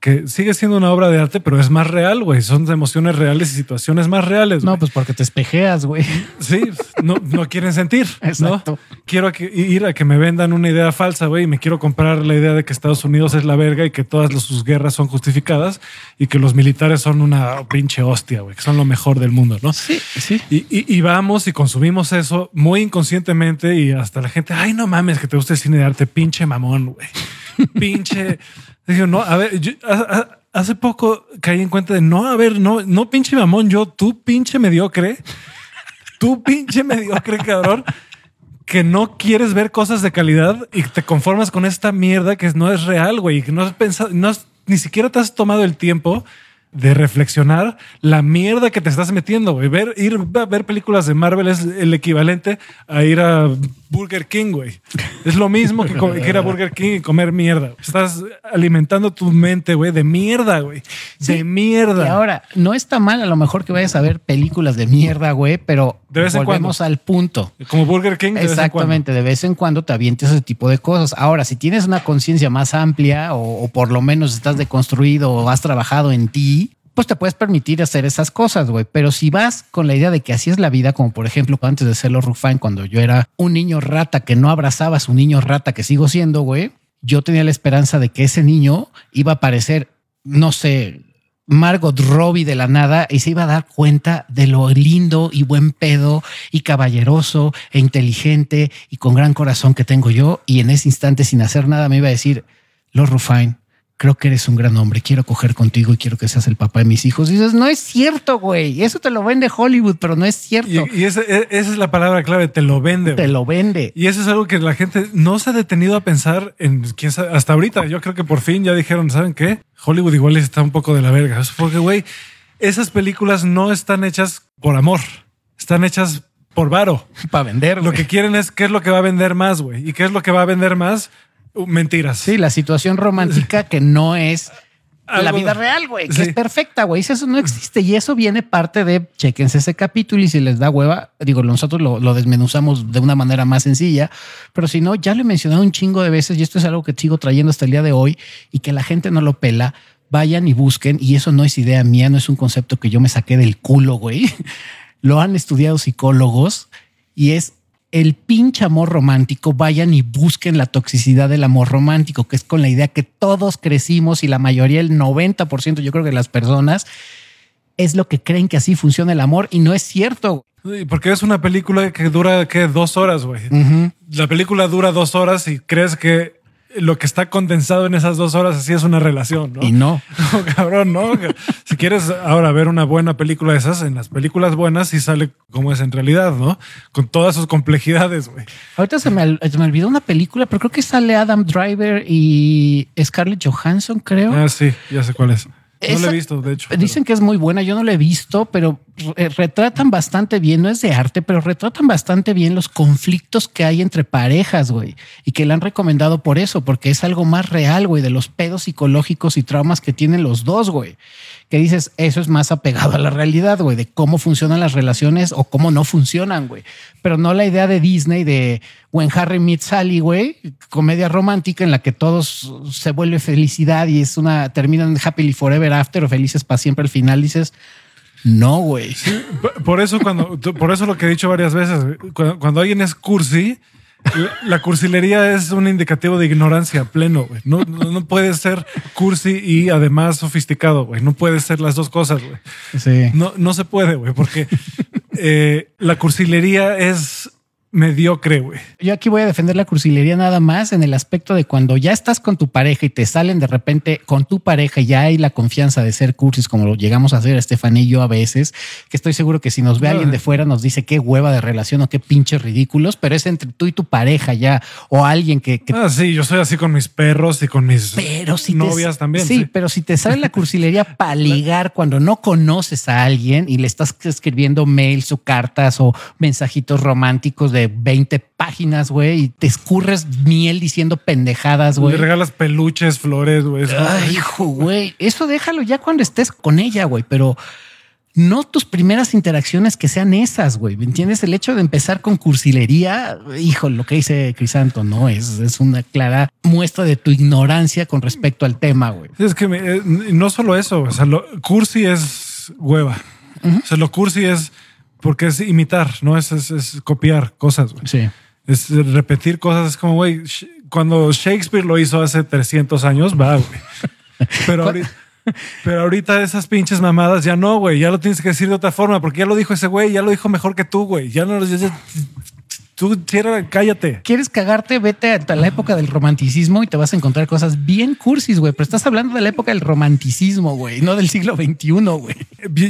Speaker 2: que sigue siendo una obra de arte, pero es más real, güey. Son emociones reales y situaciones más reales.
Speaker 1: No, pues porque te espejeas, güey.
Speaker 2: Sí, no, no quieren sentir.
Speaker 1: Exacto.
Speaker 2: Quiero ir a que me vendan una idea falsa, güey, y me quiero comprar la idea de que Estados Unidos es la verga y que todas sus guerras son justificadas y que los militares son una pinche hostia, güey, que son lo mejor del mundo, ¿no?
Speaker 1: Sí, sí.
Speaker 2: Y, y, vamos y consumimos eso muy inconscientemente y hasta la gente, ay, no mames, que te guste el cine de arte, pinche mamón, güey. Pinche. Dije, no, a ver, hace poco caí en cuenta de no, a ver, no, no pinche mamón, yo, tú pinche mediocre, tú pinche mediocre, cabrón, que no quieres ver cosas de calidad y te conformas con esta mierda que no es real, güey, que no has pensado, no ni siquiera te has tomado el tiempo de reflexionar la mierda que te estás metiendo, güey. Ver, ir a ver películas de Marvel es el equivalente a ir a Burger King, güey. Es lo mismo que, que ir a Burger King y comer mierda. Estás alimentando tu mente, güey, de mierda, güey. De mierda.
Speaker 1: Y ahora, no está mal a lo mejor que vayas a ver películas de mierda, güey, pero
Speaker 2: De vez en
Speaker 1: volvemos al punto.
Speaker 2: Como Burger King. de vez en cuando.
Speaker 1: Exactamente, de vez en cuando te avientes ese tipo de cosas. Ahora, si tienes una conciencia más amplia o, o por lo menos estás deconstruido o has trabajado en ti, pues te puedes permitir hacer esas cosas, güey. Pero si vas con la idea de que así es la vida, como por ejemplo antes de serlo Rufán, cuando yo era un niño rata que no abrazaba a su niño rata que sigo siendo, güey, yo tenía la esperanza de que ese niño iba a parecer, no sé, Margot Robbie de la nada y se iba a dar cuenta de lo lindo y buen pedo y caballeroso e inteligente y con gran corazón que tengo yo. Y en ese instante, sin hacer nada, me iba a decir, Lord Rufine, creo que eres un gran hombre, quiero coger contigo y quiero que seas el papá de mis hijos. Y dices, no es cierto, güey. Eso te lo vende Hollywood, pero no es cierto.
Speaker 2: Y, e- esa es la palabra clave, te lo vende.
Speaker 1: te lo vende.
Speaker 2: Y eso es algo que la gente no se ha detenido a pensar en quién sabe, hasta ahorita. Yo creo que por fin ya dijeron, ¿saben qué? Hollywood igual está un poco de la verga. Porque, güey, esas películas no están hechas por amor, están hechas por varo.
Speaker 1: Para vender.
Speaker 2: Lo que quieren es qué es lo que va a vender más, güey. ¿Y qué es lo que va a vender más? Uh, Mentiras.
Speaker 1: Sí, la situación romántica que no es la vida real, güey, que
Speaker 2: Sí.
Speaker 1: es perfecta, güey. Eso no existe y eso viene parte de chequense ese capítulo y si les da hueva, digo, nosotros lo, lo desmenuzamos de una manera más sencilla, pero si no, ya lo he mencionado un chingo de veces y esto es algo que sigo trayendo hasta el día de hoy y que la gente no lo pela. Vayan y busquen, y eso no es idea mía, no es un concepto que yo me saqué del culo, güey. Lo han estudiado psicólogos y es el pinche amor romántico, vayan y busquen la toxicidad del amor romántico, que es con la idea que todos crecimos y la mayoría, el 90%, yo creo que las personas, es lo que creen que así funciona el amor y no es cierto.
Speaker 2: Sí, Porque es una película que dura. Dos horas, güey. La película dura dos horas y crees que lo que está condensado en esas dos horas así es una relación, ¿no?
Speaker 1: Y no.
Speaker 2: No, cabrón, no. Si quieres ahora ver una buena película de esas, en las películas buenas sí sale como es en realidad, ¿no? Con todas sus complejidades, güey.
Speaker 1: Ahorita se me, se me olvidó una película, pero creo que sale Adam Driver y Scarlett Johansson, creo.
Speaker 2: Ah, sí, ya sé cuál es. No la he visto, de hecho.
Speaker 1: Dicen que es muy buena, yo no la he visto, pero retratan bastante bien, no es de arte, pero retratan bastante bien los conflictos que hay entre parejas, güey, y que la han recomendado por eso, porque es algo más real, güey, de los pedos psicológicos y traumas que tienen los dos, güey. Que dices, eso es más apegado a la realidad, güey, de cómo funcionan las relaciones o cómo no funcionan, güey. Pero no la idea de Disney de When Harry Meets Sally, güey, comedia romántica en la que todos se vuelve felicidad y es una, terminan happily forever after o felices para siempre al final, dices, no, güey.
Speaker 2: Por eso cuando, por eso lo que he dicho varias veces, güey, cuando, cuando alguien es cursi, la, cursilería es un indicativo de ignorancia pleno, güey. No, no, no puede ser cursi y además sofisticado, güey. No puede ser las dos cosas, güey.
Speaker 1: Sí.
Speaker 2: No, no se puede, güey, porque eh, la cursilería es mediocre, güey.
Speaker 1: Yo aquí voy a defender la cursilería nada más en el aspecto de cuando ya estás con tu pareja y te salen de repente con tu pareja y ya hay la confianza de ser cursis como lo llegamos a hacer Estefan y yo a veces, que estoy seguro que si nos ve alguien de fuera nos dice qué hueva de relación o qué pinches ridículos, pero es entre tú y tu pareja ya o alguien que, que
Speaker 2: Ah, sí, yo soy así con mis perros y con mis
Speaker 1: Pero si
Speaker 2: novias
Speaker 1: te,
Speaker 2: también.
Speaker 1: Sí,
Speaker 2: sí.
Speaker 1: pero si te sale la cursilería para ligar cuando no conoces a alguien y le estás escribiendo mails o cartas o mensajitos románticos de 20 páginas, güey, y te escurres miel diciendo pendejadas,
Speaker 2: Le
Speaker 1: güey.
Speaker 2: regalas peluches, flores, güey.
Speaker 1: Ay, hijo, güey. Eso déjalo ya cuando estés con ella, güey, pero no tus primeras interacciones que sean esas, güey. ¿Me entiendes? El hecho de empezar con cursilería, hijo, lo que dice Crisanto, no es, es una clara muestra de tu ignorancia con respecto al tema, güey.
Speaker 2: Es que me- eh, no solo eso, o sea, lo cursi es hueva. O sea, lo cursi es porque es imitar, no es, es, es copiar cosas, güey.
Speaker 1: Sí.
Speaker 2: Es repetir cosas. Es como, güey, cuando Shakespeare lo hizo hace 300 años, va, güey. Pero ahorita, pero ahorita esas pinches mamadas ya no, güey. Ya lo tienes que decir de otra forma porque ya lo dijo ese güey, ya lo dijo mejor que tú, güey. Ya no ya- ya- Tú, cierra, cállate.
Speaker 1: ¿Quieres cagarte? Vete a la época del romanticismo y te vas a encontrar cosas bien cursis, güey. Pero estás hablando de la época del romanticismo, güey, no del siglo XXI, güey.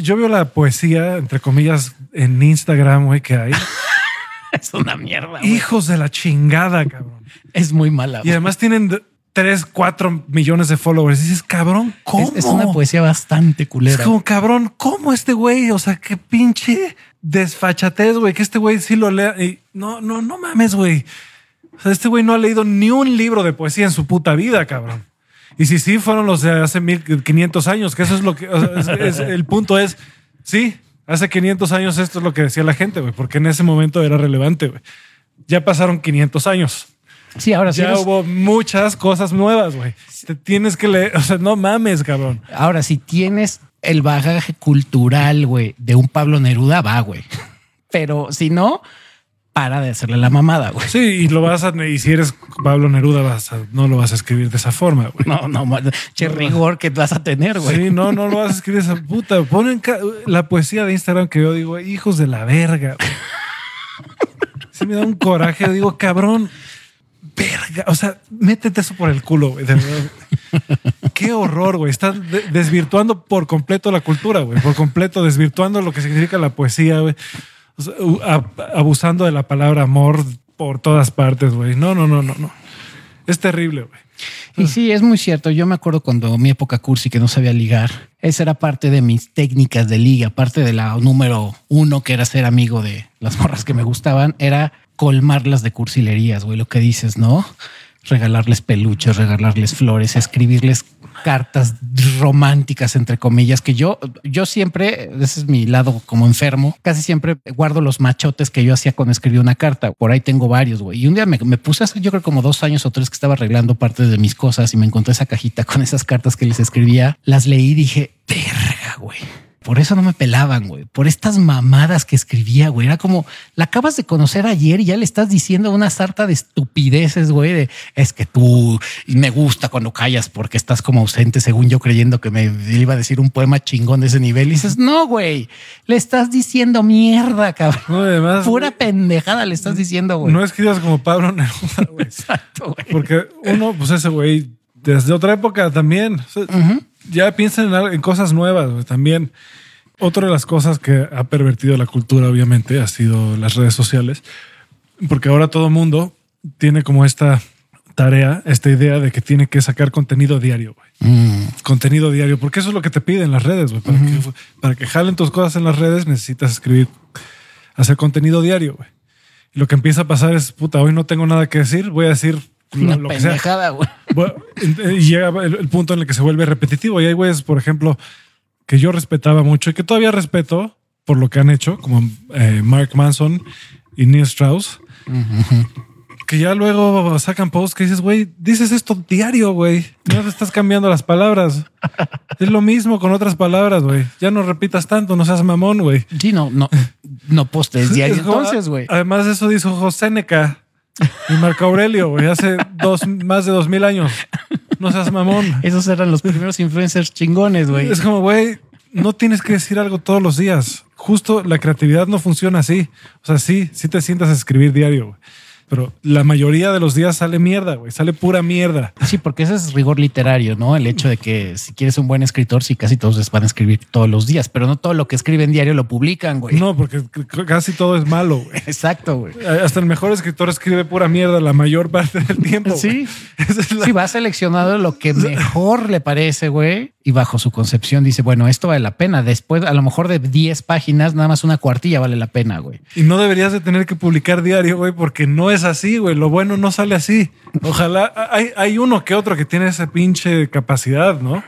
Speaker 2: Yo veo la poesía, entre comillas, en Instagram, güey, que hay.
Speaker 1: es una mierda. güey.
Speaker 2: Hijos de la chingada, cabrón.
Speaker 1: Es muy mala.
Speaker 2: Y además tienen 3, 4 millones de followers. Y dices, cabrón, ¿cómo?
Speaker 1: Es, es una poesía bastante
Speaker 2: Es
Speaker 1: culera.
Speaker 2: como, cabrón, ¿cómo este güey? O sea, qué pinche desfachatez, güey, que este güey sí lo lea. Y no, no, no mames, güey. O sea, este güey no ha leído ni un libro de poesía en su puta vida, cabrón. Y si sí, fueron los de hace 1500 años, que eso es lo que, o sea, es- es- el punto es, sí, hace 500 años esto es lo que decía la gente, güey, porque en ese momento era relevante, güey. Ya pasaron 500 años.
Speaker 1: Sí, ahora sí.
Speaker 2: Ya
Speaker 1: eres-
Speaker 2: hubo muchas cosas nuevas, güey. Te tienes que leer, o sea, no mames, cabrón.
Speaker 1: Ahora, si tienes el bagaje cultural, güey, de un Pablo Neruda, va, güey. Pero si no, para de hacerle la mamada, güey.
Speaker 2: Sí, y lo vas a, y si eres Pablo Neruda, vas a- no lo vas a escribir de esa forma, güey.
Speaker 1: No, no, che rigor que vas a tener, güey.
Speaker 2: Sí, no, no lo vas a escribir de esa puta. Ponen la poesía de Instagram que yo digo, hijos de la verga. güey. Sí me da un coraje, digo, cabrón, verga. O sea, métete eso por el culo, güey. de verdad. Qué horror, güey. Estás de- desvirtuando por completo la cultura, güey. Por completo, desvirtuando lo que significa la poesía, güey. O sea, u- ab- abusando de la palabra amor por todas partes, güey. No, no, no, no, no. Es terrible, güey.
Speaker 1: Y sí, es muy cierto. Yo me acuerdo cuando mi época cursi que no sabía ligar. Esa era parte de mis técnicas de liga, parte de la número uno que era ser amigo de las morras que me gustaban, era colmarlas de cursilerías, güey, lo que dices, ¿no? Regalarles peluches, regalarles flores, escribirles cartas románticas, entre comillas, que yo, yo siempre, ese es mi lado como enfermo, casi siempre guardo los machotes que yo hacía cuando escribí una carta. Por ahí tengo varios, güey. Y un día me, puse hace, yo creo, como dos años o tres que estaba arreglando parte de mis cosas y me encontré esa cajita con esas cartas que les escribía. Las leí y dije, verga, güey. Por eso no me pelaban, güey. Por estas mamadas que escribía, güey. Era como, la acabas de conocer ayer y ya le estás diciendo una sarta de estupideces, güey. De es que tú y me gusta cuando callas porque estás como ausente, según yo creyendo que me iba a decir un poema chingón de ese nivel. Y dices, no, güey, le estás diciendo mierda, cabrón.
Speaker 2: No, además,
Speaker 1: Pura
Speaker 2: güey,
Speaker 1: pendejada le estás diciendo, güey.
Speaker 2: no escribas como Pablo Neruda, güey.
Speaker 1: Exacto, güey.
Speaker 2: Porque uno, pues ese güey, desde otra época también. o sea, Ya piensan en, cosas nuevas, güey, también. Otra de las cosas que ha pervertido la cultura, obviamente, ha sido las redes sociales. Porque ahora todo mundo tiene como esta tarea, esta idea de que tiene que sacar contenido diario.
Speaker 1: Mm,
Speaker 2: Contenido diario, porque eso es lo que te piden las redes. Para, que, para que jalen tus cosas en las redes necesitas escribir, hacer contenido diario. Y lo que empieza a pasar es, puta, hoy no tengo nada que decir, voy a decir
Speaker 1: una
Speaker 2: lo
Speaker 1: pendejada, güey.
Speaker 2: Bueno, y llega el, el punto en el que se vuelve repetitivo. Y hay güeyes, por ejemplo, que yo respetaba mucho y que todavía respeto por lo que han hecho, como eh, Mark Manson y Neil Strauss, que ya luego sacan posts que dices, güey, dices esto diario, güey. No te estás cambiando las palabras. Es lo mismo con otras palabras, güey. Ya no repitas tanto, no seas mamón, güey.
Speaker 1: Sí, no, no, no postes diario. Entonces, güey.
Speaker 2: Además, eso dijo José Seneca y Marco Aurelio, güey, hace dos, más de dos mil años. No seas mamón.
Speaker 1: Esos eran los primeros influencers chingones, güey.
Speaker 2: Es como, güey, no tienes que decir algo todos los días. Justo la creatividad no funciona así. O sea, sí, sí te sientas a escribir diario, güey. Pero la mayoría de los días sale mierda, güey. Sale pura mierda.
Speaker 1: Sí, porque ese es rigor literario, ¿no? El hecho de que si quieres un buen escritor, sí, casi todos les van a escribir todos los días, pero no todo lo que escriben diario lo publican, güey.
Speaker 2: No, porque casi todo es malo, güey.
Speaker 1: Exacto, güey.
Speaker 2: Hasta el mejor escritor escribe pura mierda la mayor parte del tiempo.
Speaker 1: Sí.
Speaker 2: es la-
Speaker 1: Sí, va seleccionando lo que mejor le parece, güey, y bajo su concepción dice, bueno, esto vale la pena. Después, a lo mejor de 10 páginas, nada más una cuartilla vale la pena, güey.
Speaker 2: Y no deberías de tener que publicar diario, güey, porque no es así, güey. Lo bueno no sale así. Ojalá hay, hay uno que otro que tiene esa pinche capacidad, ¿no?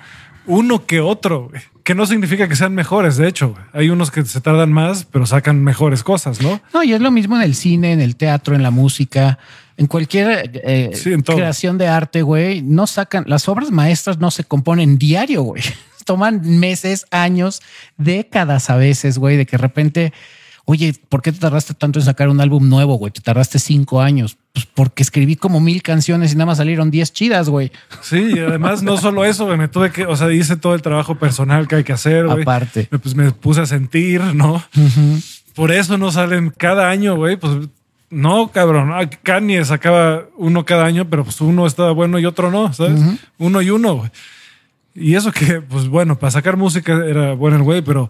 Speaker 2: Uno que otro, güey. Que no significa que sean mejores, de hecho. güey. Hay unos que se tardan más, pero sacan mejores cosas, ¿no?
Speaker 1: No, y es lo mismo en el cine, en el teatro, en la música, en cualquier eh,
Speaker 2: Sí, en todo.
Speaker 1: creación de arte, güey. No sacan, las obras maestras no se componen diario, güey. Toman meses, años, décadas a veces, güey, de que de repente, oye, ¿por qué te tardaste tanto en sacar un álbum nuevo, güey? Te tardaste cinco años. Pues porque escribí como mil canciones y nada más salieron diez chidas, güey.
Speaker 2: Sí, y además no solo eso, güey. Me tuve que, o sea, hice todo el trabajo personal que hay que hacer, güey.
Speaker 1: Aparte.
Speaker 2: Pues me puse a sentir, ¿no? Por eso no salen cada año, güey. Pues no, cabrón. Ah, Kanye sacaba uno cada año, pero pues uno estaba bueno y otro no, ¿sabes? Uno y uno. Y eso que, pues bueno, para sacar música era bueno el güey, pero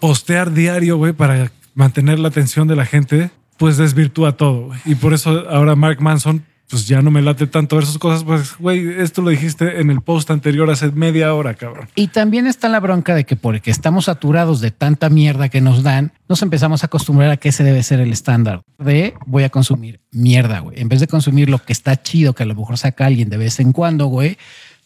Speaker 2: postear diario, güey, para mantener la atención de la gente, pues desvirtúa todo. Y por eso ahora Mark Manson, pues ya no me late tanto ver sus cosas, pues, güey, esto lo dijiste en el post anterior hace media hora, cabrón.
Speaker 1: Y también está la bronca de que porque estamos saturados de tanta mierda que nos dan, nos empezamos a acostumbrar a que ese debe ser el estándar de voy a consumir mierda, güey. En vez de consumir lo que está chido, que a lo mejor saca alguien de vez en cuando, güey.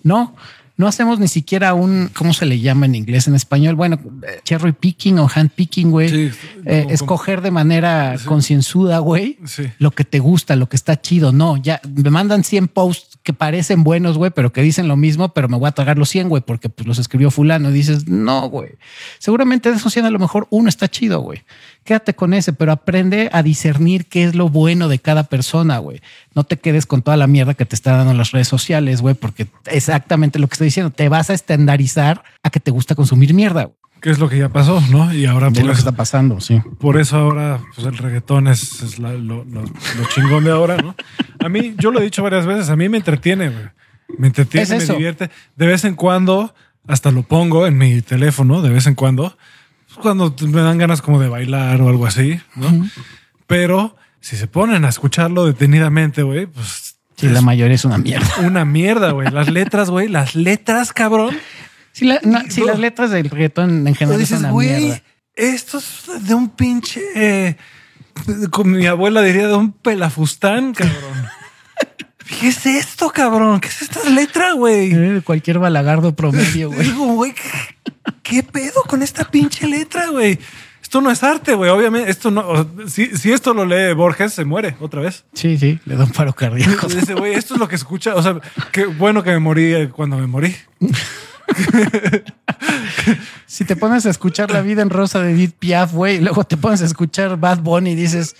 Speaker 1: No, no hacemos ni siquiera un, ¿cómo se le llama en inglés? En español, bueno, eh, cherry picking o hand picking, güey.
Speaker 2: Sí,
Speaker 1: Eh, escoger de manera
Speaker 2: Sí.
Speaker 1: concienzuda, güey,
Speaker 2: Sí.
Speaker 1: lo que te gusta, lo que está chido. No, ya me mandan 100 posts que parecen buenos, güey, pero que dicen lo mismo, pero me voy a tragar los 100, güey, porque pues los escribió fulano. Y dices, no, güey. Seguramente de esos 100 a lo mejor uno está chido, güey. Quédate con ese, pero aprende a discernir qué es lo bueno de cada persona, güey. No te quedes con toda la mierda que te está dando las redes sociales, güey, porque exactamente lo que estoy diciendo, te vas a estandarizar a que te gusta consumir mierda, güey.
Speaker 2: Que es lo que ya pasó, ¿no? Y ahora por
Speaker 1: lo que
Speaker 2: eso,
Speaker 1: está pasando, sí.
Speaker 2: por eso ahora pues el reggaetón es, es la- lo, lo- lo chingón de ahora, ¿no? A mí, yo lo he dicho varias veces, a mí me entretiene, güey. Me entretiene,
Speaker 1: Es
Speaker 2: me
Speaker 1: eso.
Speaker 2: divierte. De vez en cuando, hasta lo pongo en mi teléfono, de vez en cuando, cuando me dan ganas como de bailar o algo así, ¿no? Pero si se ponen a escucharlo detenidamente, güey, pues
Speaker 1: Sí, la mayoría es una mierda.
Speaker 2: una mierda, güey. Las letras, güey, las letras, cabrón.
Speaker 1: La- no,
Speaker 2: No.
Speaker 1: las letras del reggaetón en general
Speaker 2: dices,
Speaker 1: son
Speaker 2: güey, esto es de un pinche. eh, como mi abuela diría, de un pelafustán, cabrón. ¿Qué es esto, cabrón? ¿Qué es esta letra, güey?
Speaker 1: Eh, Cualquier balagardo promedio, güey.
Speaker 2: Digo, güey, ¿qué, qué pedo con esta pinche letra, güey? Esto no es arte, güey. Obviamente, esto no. Si, si esto lo lee Borges, se muere otra vez.
Speaker 1: Sí, sí, le da un paro cardíaco.
Speaker 2: Dice, güey, esto es lo que escucha. O sea, qué bueno que me morí cuando me morí.
Speaker 1: Si te pones a escuchar La vida en rosa de Edith Piaf, güey, y luego te pones a escuchar Bad Bunny y dices,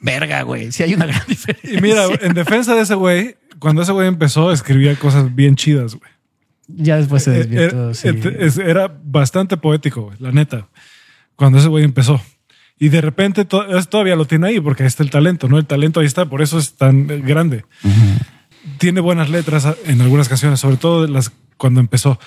Speaker 1: verga, güey, si hay una gran diferencia.
Speaker 2: Y mira, en defensa de ese güey, cuando ese güey empezó, escribía cosas bien chidas, güey.
Speaker 1: ya después se desvirtuó.
Speaker 2: Era,
Speaker 1: sí.
Speaker 2: es- era bastante poético, güey, la neta, cuando ese güey empezó. Y de repente to- todavía lo tiene ahí porque ahí está el talento, ¿no? El talento ahí está, por eso es tan eh, grande. Tiene buenas letras a- en algunas canciones, sobre todo las cuando empezó.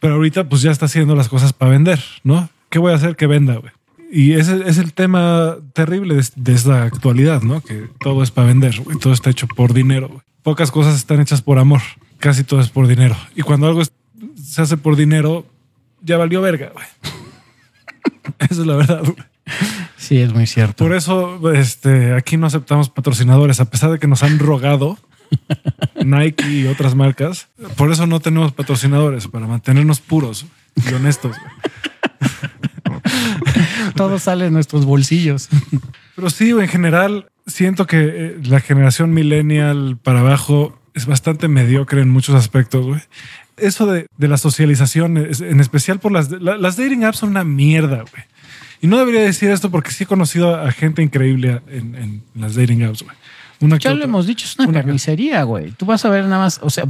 Speaker 2: Pero ahorita pues ya está haciendo las cosas para vender, ¿no? ¿Qué voy a hacer que venda, güey? Y ese es el tema terrible de, de esta actualidad, ¿no? Que todo es para vender, güey. Todo está hecho por dinero, güey. Pocas cosas están hechas por amor. Casi todo es por dinero. Y cuando algo es- se hace por dinero, ya valió verga, güey. Esa es la verdad, güey.
Speaker 1: Sí, es muy cierto.
Speaker 2: Por eso, este, aquí no aceptamos patrocinadores, a pesar de que nos han rogado Nike y otras marcas. Por eso no tenemos patrocinadores, para mantenernos puros y honestos.
Speaker 1: Todo sale de nuestros bolsillos.
Speaker 2: Pero sí, en general, siento que eh, la generación millennial para abajo es bastante mediocre en muchos aspectos, güey. Eso de, de la socialización, en especial por las, la- las dating apps son una mierda, güey. Y no debería decir esto porque sí he conocido a gente increíble en, en las dating apps, güey. Una
Speaker 1: Ya lo
Speaker 2: otra.
Speaker 1: hemos dicho, es una,
Speaker 2: Una-
Speaker 1: carnicería, güey. Tú vas a ver nada más, o sea,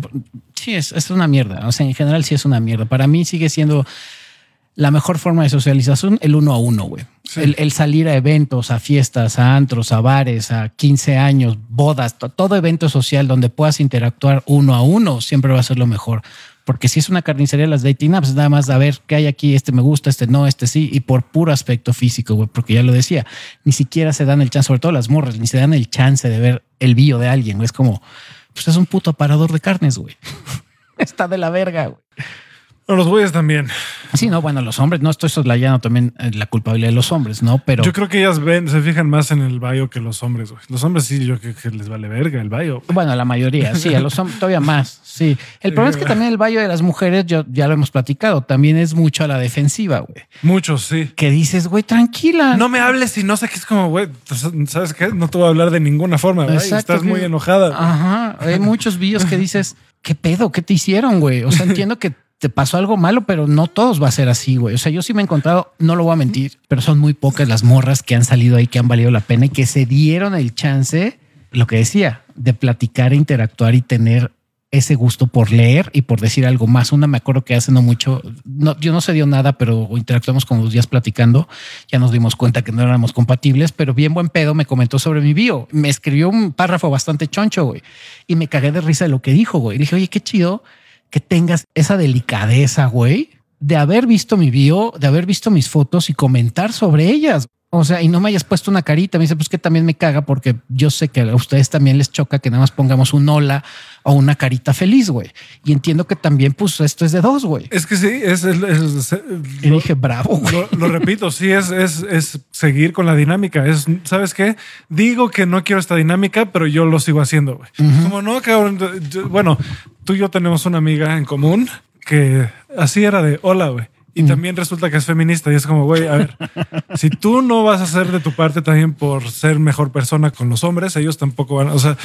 Speaker 1: sí, es, es una mierda. O sea, en general sí es una mierda. Para mí sigue siendo la mejor forma de socialización el uno a uno, güey.
Speaker 2: Sí.
Speaker 1: El, el salir a eventos, a fiestas, a antros, a bares, a 15 años, bodas, to- todo evento social donde puedas interactuar uno a uno siempre va a ser lo mejor. Porque si es una carnicería las dating apps, es nada más a ver qué hay aquí, este me gusta, este no, este sí, y por puro aspecto físico, güey, porque ya lo decía, ni siquiera se dan el chance, sobre todo las morras, ni se dan el chance de ver el bio de alguien. Es como, pues es un puto aparador de carnes, güey. Está de la verga, güey.
Speaker 2: No, los güeyes también.
Speaker 1: Sí, no, bueno, los hombres, no estoy soslayando también eh, la culpabilidad de los hombres, ¿no? Pero
Speaker 2: Yo creo que ellas ven, se fijan más en el bio que los hombres, güey. Los hombres sí, yo creo que les vale verga el bio.
Speaker 1: bueno, la mayoría, sí, a los hombres todavía más, sí. El problema es que también el baño de las mujeres, yo, ya lo hemos platicado, también es mucho a la defensiva, güey.
Speaker 2: Muchos, sí.
Speaker 1: Que dices, güey, tranquila.
Speaker 2: No me hables y no sé qué es como, güey, ¿sabes qué? No te voy a hablar de ninguna forma, güey. Estás
Speaker 1: que-
Speaker 2: muy enojada.
Speaker 1: Ajá. Hay muchos videos que dices, ¿qué pedo? ¿Qué te hicieron, güey? O sea, entiendo que te pasó algo malo, pero no todos va a ser así, güey. O sea, yo sí me he encontrado, no lo voy a mentir, pero son muy pocas las morras que han salido ahí, que han valido la pena y que se dieron el chance, lo que decía, de platicar, interactuar y tener ese gusto por leer y por decir algo más. Una me acuerdo que hace no mucho, no, yo no se dio nada, pero interactuamos con los días platicando. Ya nos dimos cuenta que no éramos compatibles, pero bien buen pedo me comentó sobre mi bio. Me escribió un párrafo bastante choncho, güey, y me cagué de risa de lo que dijo, güey. Le dije, oye, qué chido que tengas esa delicadeza, güey, de haber visto mi bio, de haber visto mis fotos y comentar sobre ellas. O sea, y no me hayas puesto una carita. Me dice, pues que también me caga porque yo sé que a ustedes también les choca que nada más pongamos un hola o una carita feliz, güey. Y entiendo que también, pues esto es de dos, güey.
Speaker 2: Es que sí, es.
Speaker 1: y dije, bravo, güey.
Speaker 2: Lo, repito, sí, es, es, es, seguir con la dinámica. Es, ¿sabes qué? Digo que no quiero esta dinámica, pero yo lo sigo haciendo, güey. Como no, cabrón. Bueno, tú y yo tenemos una amiga en común que así era de hola, güey. Y también resulta que es feminista y es como, güey, a ver, si tú no vas a hacer de tu parte también por ser mejor persona con los hombres, ellos tampoco van, o sea,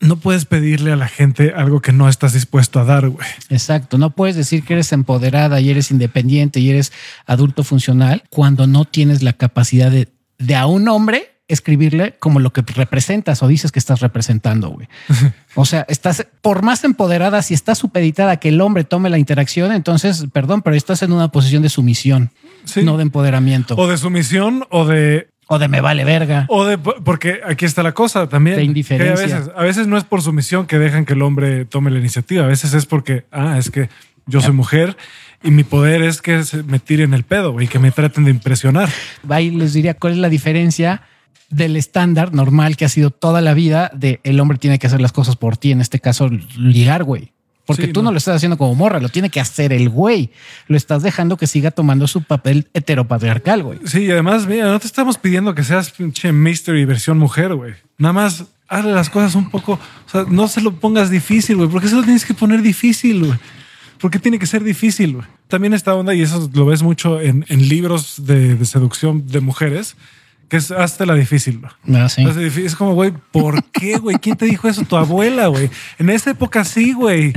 Speaker 2: no puedes pedirle a la gente algo que no estás dispuesto a dar, güey.
Speaker 1: Exacto, no puedes decir que eres empoderada y eres independiente y eres adulto funcional cuando no tienes la capacidad de, de a un hombre escribirle como lo que representas o dices que estás representando, güey. O sea, estás por más empoderada, si estás supeditada que el hombre tome la interacción, entonces, perdón, pero estás en una posición de sumisión, no de empoderamiento.
Speaker 2: O de sumisión o de
Speaker 1: o de me vale verga.
Speaker 2: O de porque aquí está la cosa también.
Speaker 1: De indiferencia.
Speaker 2: A veces, a veces, no es por sumisión que dejan que el hombre tome la iniciativa. A veces es porque, ah, es que yo soy mujer y mi poder es que me tiren el pedo y que me traten de impresionar.
Speaker 1: Ahí les diría cuál es la diferencia del estándar normal que ha sido toda la vida de el hombre tiene que hacer las cosas por ti, en este caso ligar, güey. Porque tú no. lo estás haciendo como morra, lo tiene que hacer el güey. Lo estás dejando que siga tomando su papel heteropatriarcal, güey.
Speaker 2: Sí, y además, mira, no te estamos pidiendo que seas pinche mystery versión mujer, güey. Nada más hazle las cosas un poco, o sea, no se lo pongas difícil, güey. porque qué se lo tienes que poner difícil, güey? Porque tiene que ser difícil, güey. También esta onda, y eso lo ves mucho en, libros de seducción de mujeres, que es hasta la difícil.
Speaker 1: Ah,
Speaker 2: Es como, güey, ¿por qué, güey? ¿Quién te dijo eso? Tu abuela, güey. En esa época sí, güey.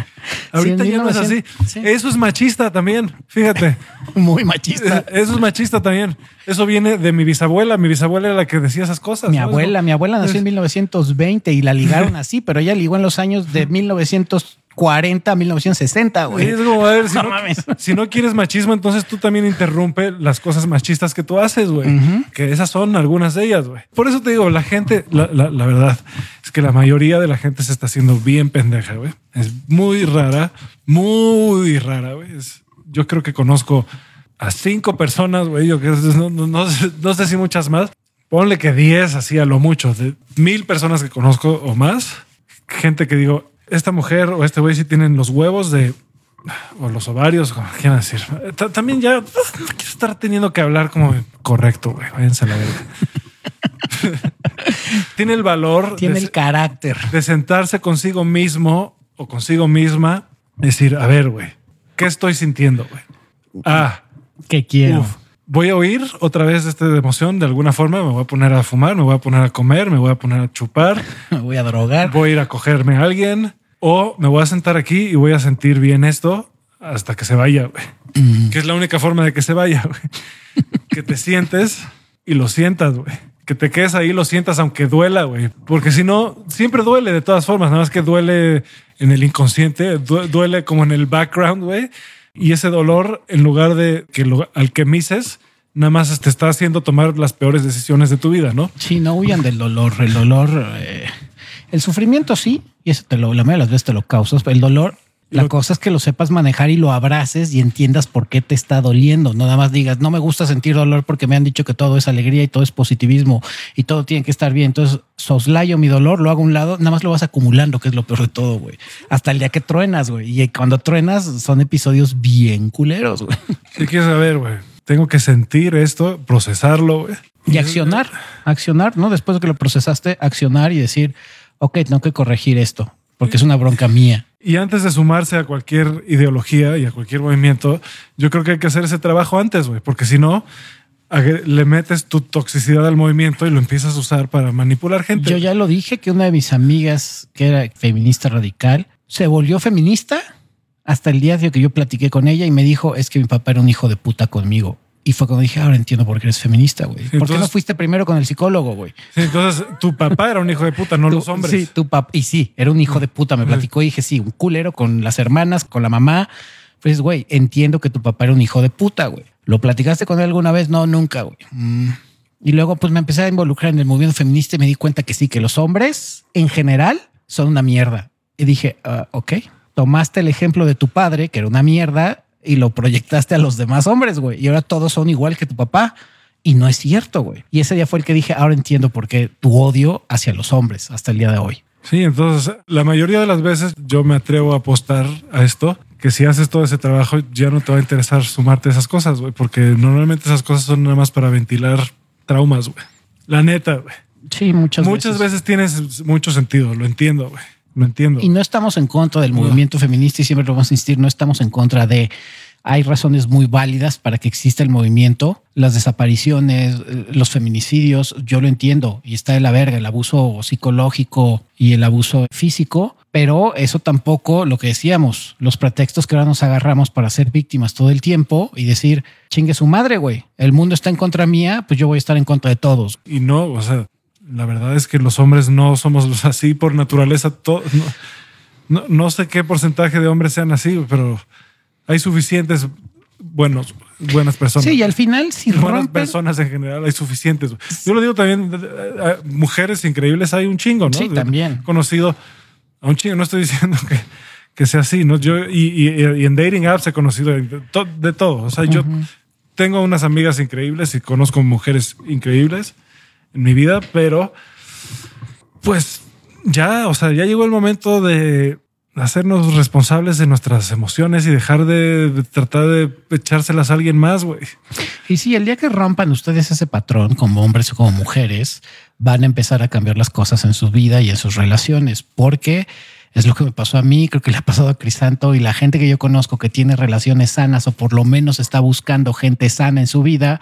Speaker 2: Ahorita ya no es así. Eso es machista también, fíjate.
Speaker 1: Muy machista.
Speaker 2: Eso es machista también. Eso viene de mi bisabuela. Mi bisabuela era la que decía esas cosas.
Speaker 1: Mi abuela, mi abuela nació en 1920 y la ligaron así, pero ella ligó en los años de 1900 40 a 1960, güey.
Speaker 2: Es como, a ver, si no, quieres machismo, entonces tú también interrumpe las cosas machistas que tú haces, güey. Que esas son algunas de ellas, güey. Por eso te digo, la gente, la, verdad es que la mayoría de la gente se está haciendo bien pendeja, güey. Es muy rara, muy rara, güey. yo creo que conozco a cinco personas, güey. Yo no, no, no sé si muchas más. Ponle que 10, así a lo mucho, de mil personas que conozco o más. Gente que digo, esta mujer o este güey sí tienen los huevos de o los ovarios, como quieran decir. También ya no quiero estar teniendo que hablar como correcto, güey. Váyanse a la verga. Tiene el valor.
Speaker 1: Tiene el carácter.
Speaker 2: De sentarse consigo mismo o consigo misma. Decir, a ver, güey, ¿qué estoy sintiendo, güey? Ah,
Speaker 1: ¿qué quiero?
Speaker 2: Voy a oír otra vez este de emoción de alguna forma. Me voy a poner a fumar, me voy a poner a comer, me voy a poner a chupar.
Speaker 1: me voy a drogar.
Speaker 2: Voy a ir a cogerme a alguien o me voy a sentar aquí y voy a sentir bien esto hasta que se vaya, mm. Que es la única forma de que se vaya, que te sientes y lo sientas, güey. Que te quedes ahí, lo sientas aunque duela, güey. Porque si no, siempre duele de todas formas. Nada más que duele en el inconsciente, duele como en el background, güey y ese dolor, en lugar de que lo alquemices, nada más te está haciendo tomar las peores decisiones de tu vida, ¿no?
Speaker 1: Sí, no huyan del dolor. El dolor, eh, el sufrimiento sí, y eso te lo, la mayoría de las veces te lo causas, pero el dolor la cosa es que lo sepas manejar y lo abraces y entiendas por qué te está doliendo. No nada más digas, no me gusta sentir dolor porque me han dicho que todo es alegría y todo es positivismo y todo tiene que estar bien. Entonces, soslayo mi dolor, lo hago a un lado, nada más lo vas acumulando, que es lo peor de todo, güey. Hasta el día que truenas, güey. Y cuando truenas son episodios bien culeros, güey.
Speaker 2: Sí, quieres saber, güey. Tengo que sentir esto, procesarlo, güey.
Speaker 1: Y accionar, accionar, ¿no? Después de que lo procesaste, accionar y decir, ok, tengo que corregir esto porque es una bronca mía.
Speaker 2: Y antes de sumarse a cualquier ideología y a cualquier movimiento, yo creo que hay que hacer ese trabajo antes, güey, porque si no, le metes tu toxicidad al movimiento y lo empiezas a usar para manipular gente.
Speaker 1: Yo ya lo dije que una de mis amigas, que era feminista radical, se volvió feminista hasta el día de que yo platiqué con ella y me dijo, es que mi papá era un hijo de puta conmigo. Y fue cuando dije, ahora entiendo por qué eres feminista, güey. ¿Por qué no fuiste primero con el psicólogo, güey?
Speaker 2: Sí, entonces, tu papá era un hijo de puta, no
Speaker 1: Tú-
Speaker 2: los hombres.
Speaker 1: Sí, tu papá. Y sí, era un hijo de puta. Me platicó y dije, sí, un culero con las hermanas, con la mamá. Pues, güey, entiendo que tu papá era un hijo de puta, güey. ¿Lo platicaste con él alguna vez? No, nunca, güey. Mm. Y luego, pues me empecé a involucrar en el movimiento feminista y me di cuenta que sí, que los hombres en general son una mierda. Y dije, ah, ok, tomaste el ejemplo de tu padre, que era una mierda, y lo proyectaste a los demás hombres, güey. Y ahora todos son igual que tu papá. Y no es cierto, güey. Y ese día fue el que dije, ahora entiendo por qué tu odio hacia los hombres hasta el día de hoy.
Speaker 2: Sí, entonces la mayoría de las veces yo me atrevo a apostar a esto, que si haces todo ese trabajo ya no te va a interesar sumarte a esas cosas, güey, porque normalmente esas cosas son nada más para ventilar traumas, güey. La neta, güey.
Speaker 1: Sí, muchas,
Speaker 2: Muchas veces tienes mucho sentido, lo entiendo, güey. Lo entiendo.
Speaker 1: Y no estamos en contra del movimiento feminista y siempre lo vamos a insistir, no estamos en contra de... Hay razones muy válidas para que exista el movimiento, las desapariciones, los feminicidios, yo lo entiendo y está de la verga, el abuso psicológico y el abuso físico, pero eso tampoco, lo que decíamos, los pretextos que ahora nos agarramos para ser víctimas todo el tiempo y decir, chingue su madre, güey, el mundo está en contra mía, pues yo voy a estar en contra de todos.
Speaker 2: Y no, o sea, la verdad es que los hombres no somos así por naturaleza. no, no, no sé qué porcentaje de hombres sean así, pero hay suficientes buenos, buenas personas.
Speaker 1: Sí, y al final, si
Speaker 2: buenas
Speaker 1: rompen,
Speaker 2: personas en general, hay suficientes. Yo lo digo también, eh, eh, mujeres increíbles hay un chingo, ¿no?
Speaker 1: Sí, también.
Speaker 2: Conocido a un chingo, no estoy diciendo que, que sea así, ¿no? Yo, y, y- y en dating apps he conocido de, to- de todo. O sea, yo tengo unas amigas increíbles y conozco mujeres increíbles en mi vida, pero pues ya, o sea, ya llegó el momento de hacernos responsables de nuestras emociones y dejar de, tratar de echárselas a alguien más, güey.
Speaker 1: Y sí, el día que rompan ustedes ese patrón como hombres o como mujeres, van a empezar a cambiar las cosas en su vida y en sus relaciones, porque es lo que me pasó a mí, creo que le ha pasado a Crisanto y la gente que yo conozco que tiene relaciones sanas o por lo menos está buscando gente sana en su vida,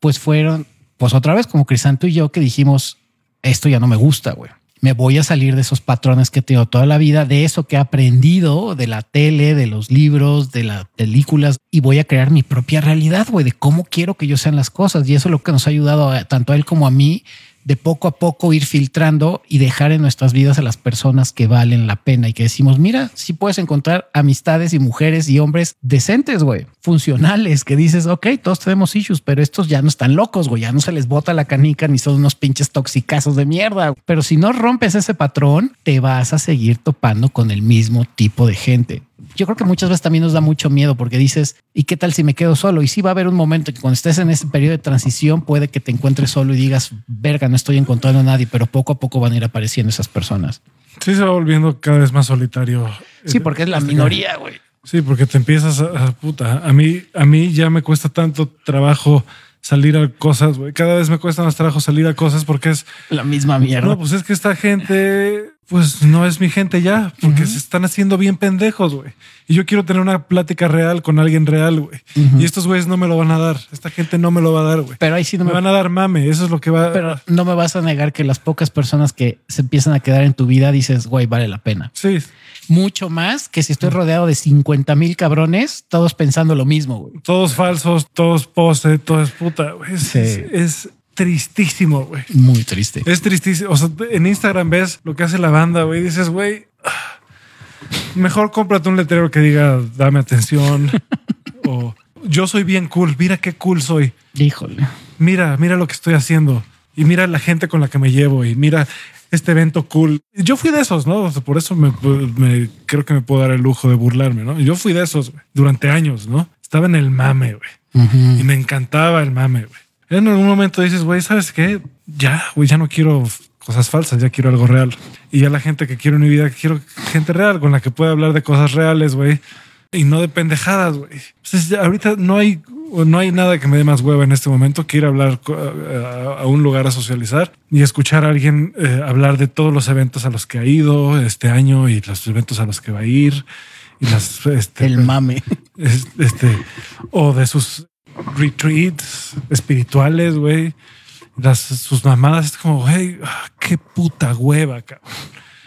Speaker 1: pues fueron, pues otra vez como Crisanto y yo que dijimos, esto ya no me gusta, güey. Me voy a salir de esos patrones que he tenido toda la vida, de eso que he aprendido de la tele, de los libros, de las películas, y voy a crear mi propia realidad, güey, de cómo quiero que yo sean las cosas. Y eso es lo que nos ha ayudado tanto a él como a mí, de poco a poco ir filtrando y dejar en nuestras vidas a las personas que valen la pena y que decimos, mira, sí puedes encontrar amistades y mujeres y hombres decentes, güey, funcionales, que dices, ok, todos tenemos issues, pero estos ya no están locos, güey, ya no se les bota la canica ni son unos pinches toxicazos de mierda. Pero si no rompes ese patrón, te vas a seguir topando con el mismo tipo de gente. Yo creo que muchas veces también nos da mucho miedo porque dices, ¿y qué tal si me quedo solo? Y sí va a haber un momento que cuando estés en ese periodo de transición puede que te encuentres solo y digas, verga, no estoy encontrando a nadie, pero poco a poco van a ir apareciendo esas personas.
Speaker 2: Sí, se va volviendo cada vez más solitario.
Speaker 1: Sí, porque es la
Speaker 2: Este,
Speaker 1: minoría, güey.
Speaker 2: Sí, porque te empiezas a, a- puta. A mí, a mí ya me cuesta tanto trabajo salir a cosas, güey. Cada vez me cuesta más trabajo salir a cosas porque es,
Speaker 1: La misma mierda.
Speaker 2: no, pues es que esta gente, pues no es mi gente ya, porque se están haciendo bien pendejos, güey. Y yo quiero tener una plática real con alguien real, güey. Y estos güeyes no me lo van a dar. Esta gente no me lo va a dar, güey.
Speaker 1: pero ahí sí no
Speaker 2: Me
Speaker 1: me,
Speaker 2: van a dar mame. Eso es lo que va.
Speaker 1: pero no me vas a negar que las pocas personas que se empiezan a quedar en tu vida dices, güey, vale la pena.
Speaker 2: sí,
Speaker 1: Mucho más que si estoy rodeado de 50 mil cabrones, todos pensando lo mismo, güey.
Speaker 2: todos falsos, todos pose, todo es puta. güey. Es,
Speaker 1: Sí.
Speaker 2: es- es tristísimo, güey.
Speaker 1: Muy triste.
Speaker 2: Es tristísimo. O sea, en Instagram ves lo que hace la banda, güey. Dices, güey, mejor cómprate un letrero que diga dame atención o yo soy bien cool. Mira qué cool soy.
Speaker 1: Híjole.
Speaker 2: Mira, mira lo que estoy haciendo y mira la gente con la que me llevo y mira este evento cool. Yo fui de esos, ¿no? O sea, por eso me, me- creo que me puedo dar el lujo de burlarme, ¿no? Yo fui de esos durante años, ¿no? Estaba en el mame, güey. Y me encantaba el mame, güey. En algún momento dices, güey, ¿sabes qué? Ya, güey, ya no quiero cosas falsas, ya quiero algo real. Y ya la gente que quiero en mi vida, quiero gente real con la que pueda hablar de cosas reales, güey. Y no de pendejadas, güey. Entonces, ahorita no hay, no hay nada que me dé más hueva en este momento que ir a hablar a, un lugar a socializar y escuchar a alguien eh, hablar de todos los eventos a los que ha ido este año y los eventos a los que va a ir. Y las, este,
Speaker 1: El mame.
Speaker 2: es- este, o de sus retreats espirituales, güey. Las, sus mamadas es como, güey, ah, qué puta hueva, cabrón.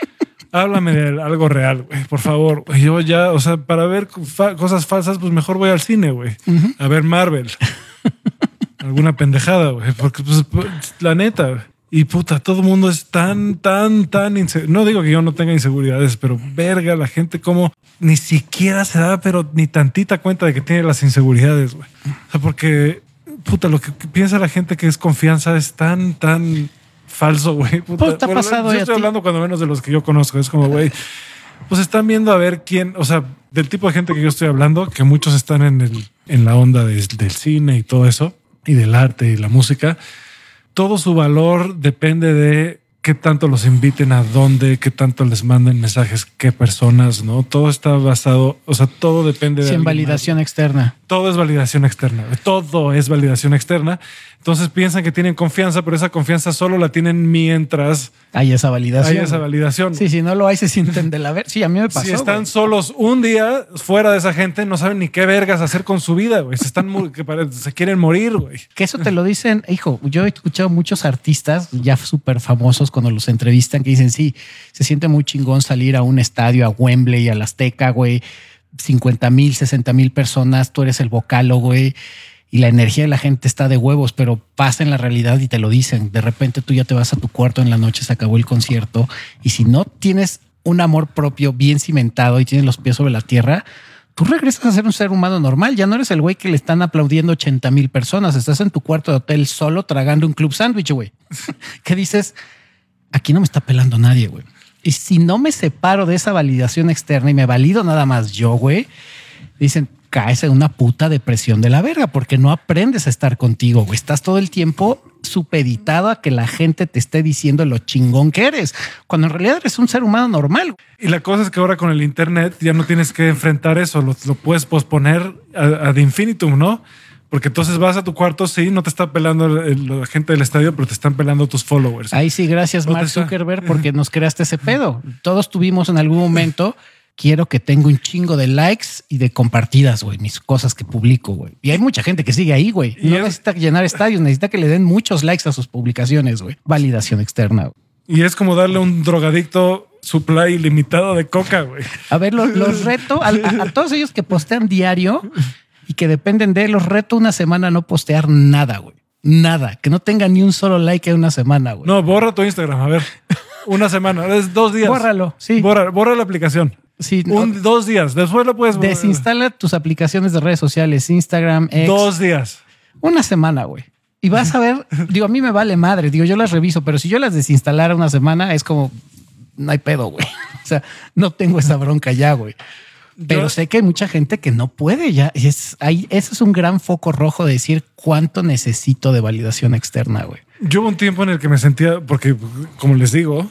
Speaker 2: Háblame de algo real, güey, por favor. Yo ya, o sea, para ver fa- cosas falsas, pues mejor voy al cine, güey. A ver Marvel. alguna pendejada, güey. Porque, pues, la neta, güey. Y puta, todo el mundo es tan, tan, tan inseguro. No digo que yo no tenga inseguridades, pero verga, la gente como ni siquiera se da, pero ni tantita cuenta de que tiene las inseguridades, güey. O sea, porque puta, lo que piensa la gente que es confianza es tan, tan falso, güey. Puta,
Speaker 1: Pues, te ha
Speaker 2: Bueno,
Speaker 1: pasado
Speaker 2: yo estoy hablando cuando menos de los que yo conozco. Es como, güey, pues están viendo a ver quién, o sea, del tipo de gente que yo estoy hablando, que muchos están en, el, en la onda de- del cine y todo eso, y del arte y la música. Todo su valor depende de qué tanto los inviten a dónde, qué tanto les manden mensajes, qué personas, ¿no? Todo está basado, o sea, todo depende de...
Speaker 1: Sin
Speaker 2: más.
Speaker 1: validación externa.
Speaker 2: Todo es validación externa. Todo es validación externa. Entonces piensan que tienen confianza, pero esa confianza solo la tienen mientras
Speaker 1: Hay esa validación.
Speaker 2: hay esa validación.
Speaker 1: Sí, si no lo hay, se sienten de la ver. Sí, a mí me pasó.
Speaker 2: si están
Speaker 1: güey.
Speaker 2: solos un día fuera de esa gente, no saben ni qué vergas hacer con su vida, güey. Se están que se quieren morir, güey.
Speaker 1: Que eso te lo dicen, hijo. Yo he escuchado muchos artistas ya súper famosos cuando los entrevistan que dicen, sí, se siente muy chingón salir a un estadio, a Wembley, al Azteca, güey. 50 mil, 60 mil personas, tú eres el vocalo, güey. Y la energía de la gente está de huevos, pero pasa en la realidad y te lo dicen. De repente tú ya te vas a tu cuarto en la noche, se acabó el concierto. Y si no tienes un amor propio bien cimentado y tienes los pies sobre la tierra, tú regresas a ser un ser humano normal. Ya no eres el güey que le están aplaudiendo 80 mil personas. Estás en tu cuarto de hotel solo tragando un club sándwich, güey. ¿Qué dices? Aquí no me está pelando nadie, güey. Y si no me separo de esa validación externa y me valido nada más yo, güey, dicen, caes en una puta depresión de la verga porque no aprendes a estar contigo, güey. Estás todo el tiempo supeditado a que la gente te esté diciendo lo chingón que eres, cuando en realidad eres un ser humano normal.
Speaker 2: Y la cosa es que ahora con el internet ya no tienes que enfrentar eso, lo, lo puedes posponer ad infinitum, ¿no? Porque entonces vas a tu cuarto, sí, no te está pelando el- el- la gente del estadio, pero te están pelando tus followers.
Speaker 1: Ahí sí, gracias
Speaker 2: ¿Dónde
Speaker 1: Mark? Zuckerberg porque nos creaste ese pedo. Todos tuvimos en algún momento, quiero que tenga un chingo de likes y de compartidas, güey, mis cosas que publico, güey. Y hay mucha gente que sigue ahí, güey. No
Speaker 2: es-
Speaker 1: necesita llenar estadios, necesita que le den muchos likes a sus publicaciones, güey. Validación externa.
Speaker 2: Y es como darle a un drogadicto supply ilimitado de coca, güey.
Speaker 1: A ver, lo- los reto a, a- a todos ellos que postean diario y que dependen de los reto una semana a no postear nada, güey. Nada, que no tenga ni un solo like en una semana, güey.
Speaker 2: No, borra tu Instagram, a ver. Una semana, es dos días.
Speaker 1: Bórralo, sí.
Speaker 2: Borra, borra la aplicación.
Speaker 1: Sí, no,
Speaker 2: Un, dos días. Después lo puedes
Speaker 1: desinstala tus aplicaciones de redes sociales, Instagram, X.
Speaker 2: Dos días.
Speaker 1: Una semana, güey. Y vas a ver, digo, a mí me vale madre, digo, yo las reviso, pero si yo las desinstalara una semana, es como, no hay pedo, güey. O sea, no tengo esa bronca ya, güey. Pero
Speaker 2: Yo-
Speaker 1: sé que hay mucha gente que no puede ya. Y Es, ahí, ese es un gran foco rojo de decir cuánto necesito de validación externa, güey.
Speaker 2: Yo hubo un tiempo en el que me sentía, porque como les digo,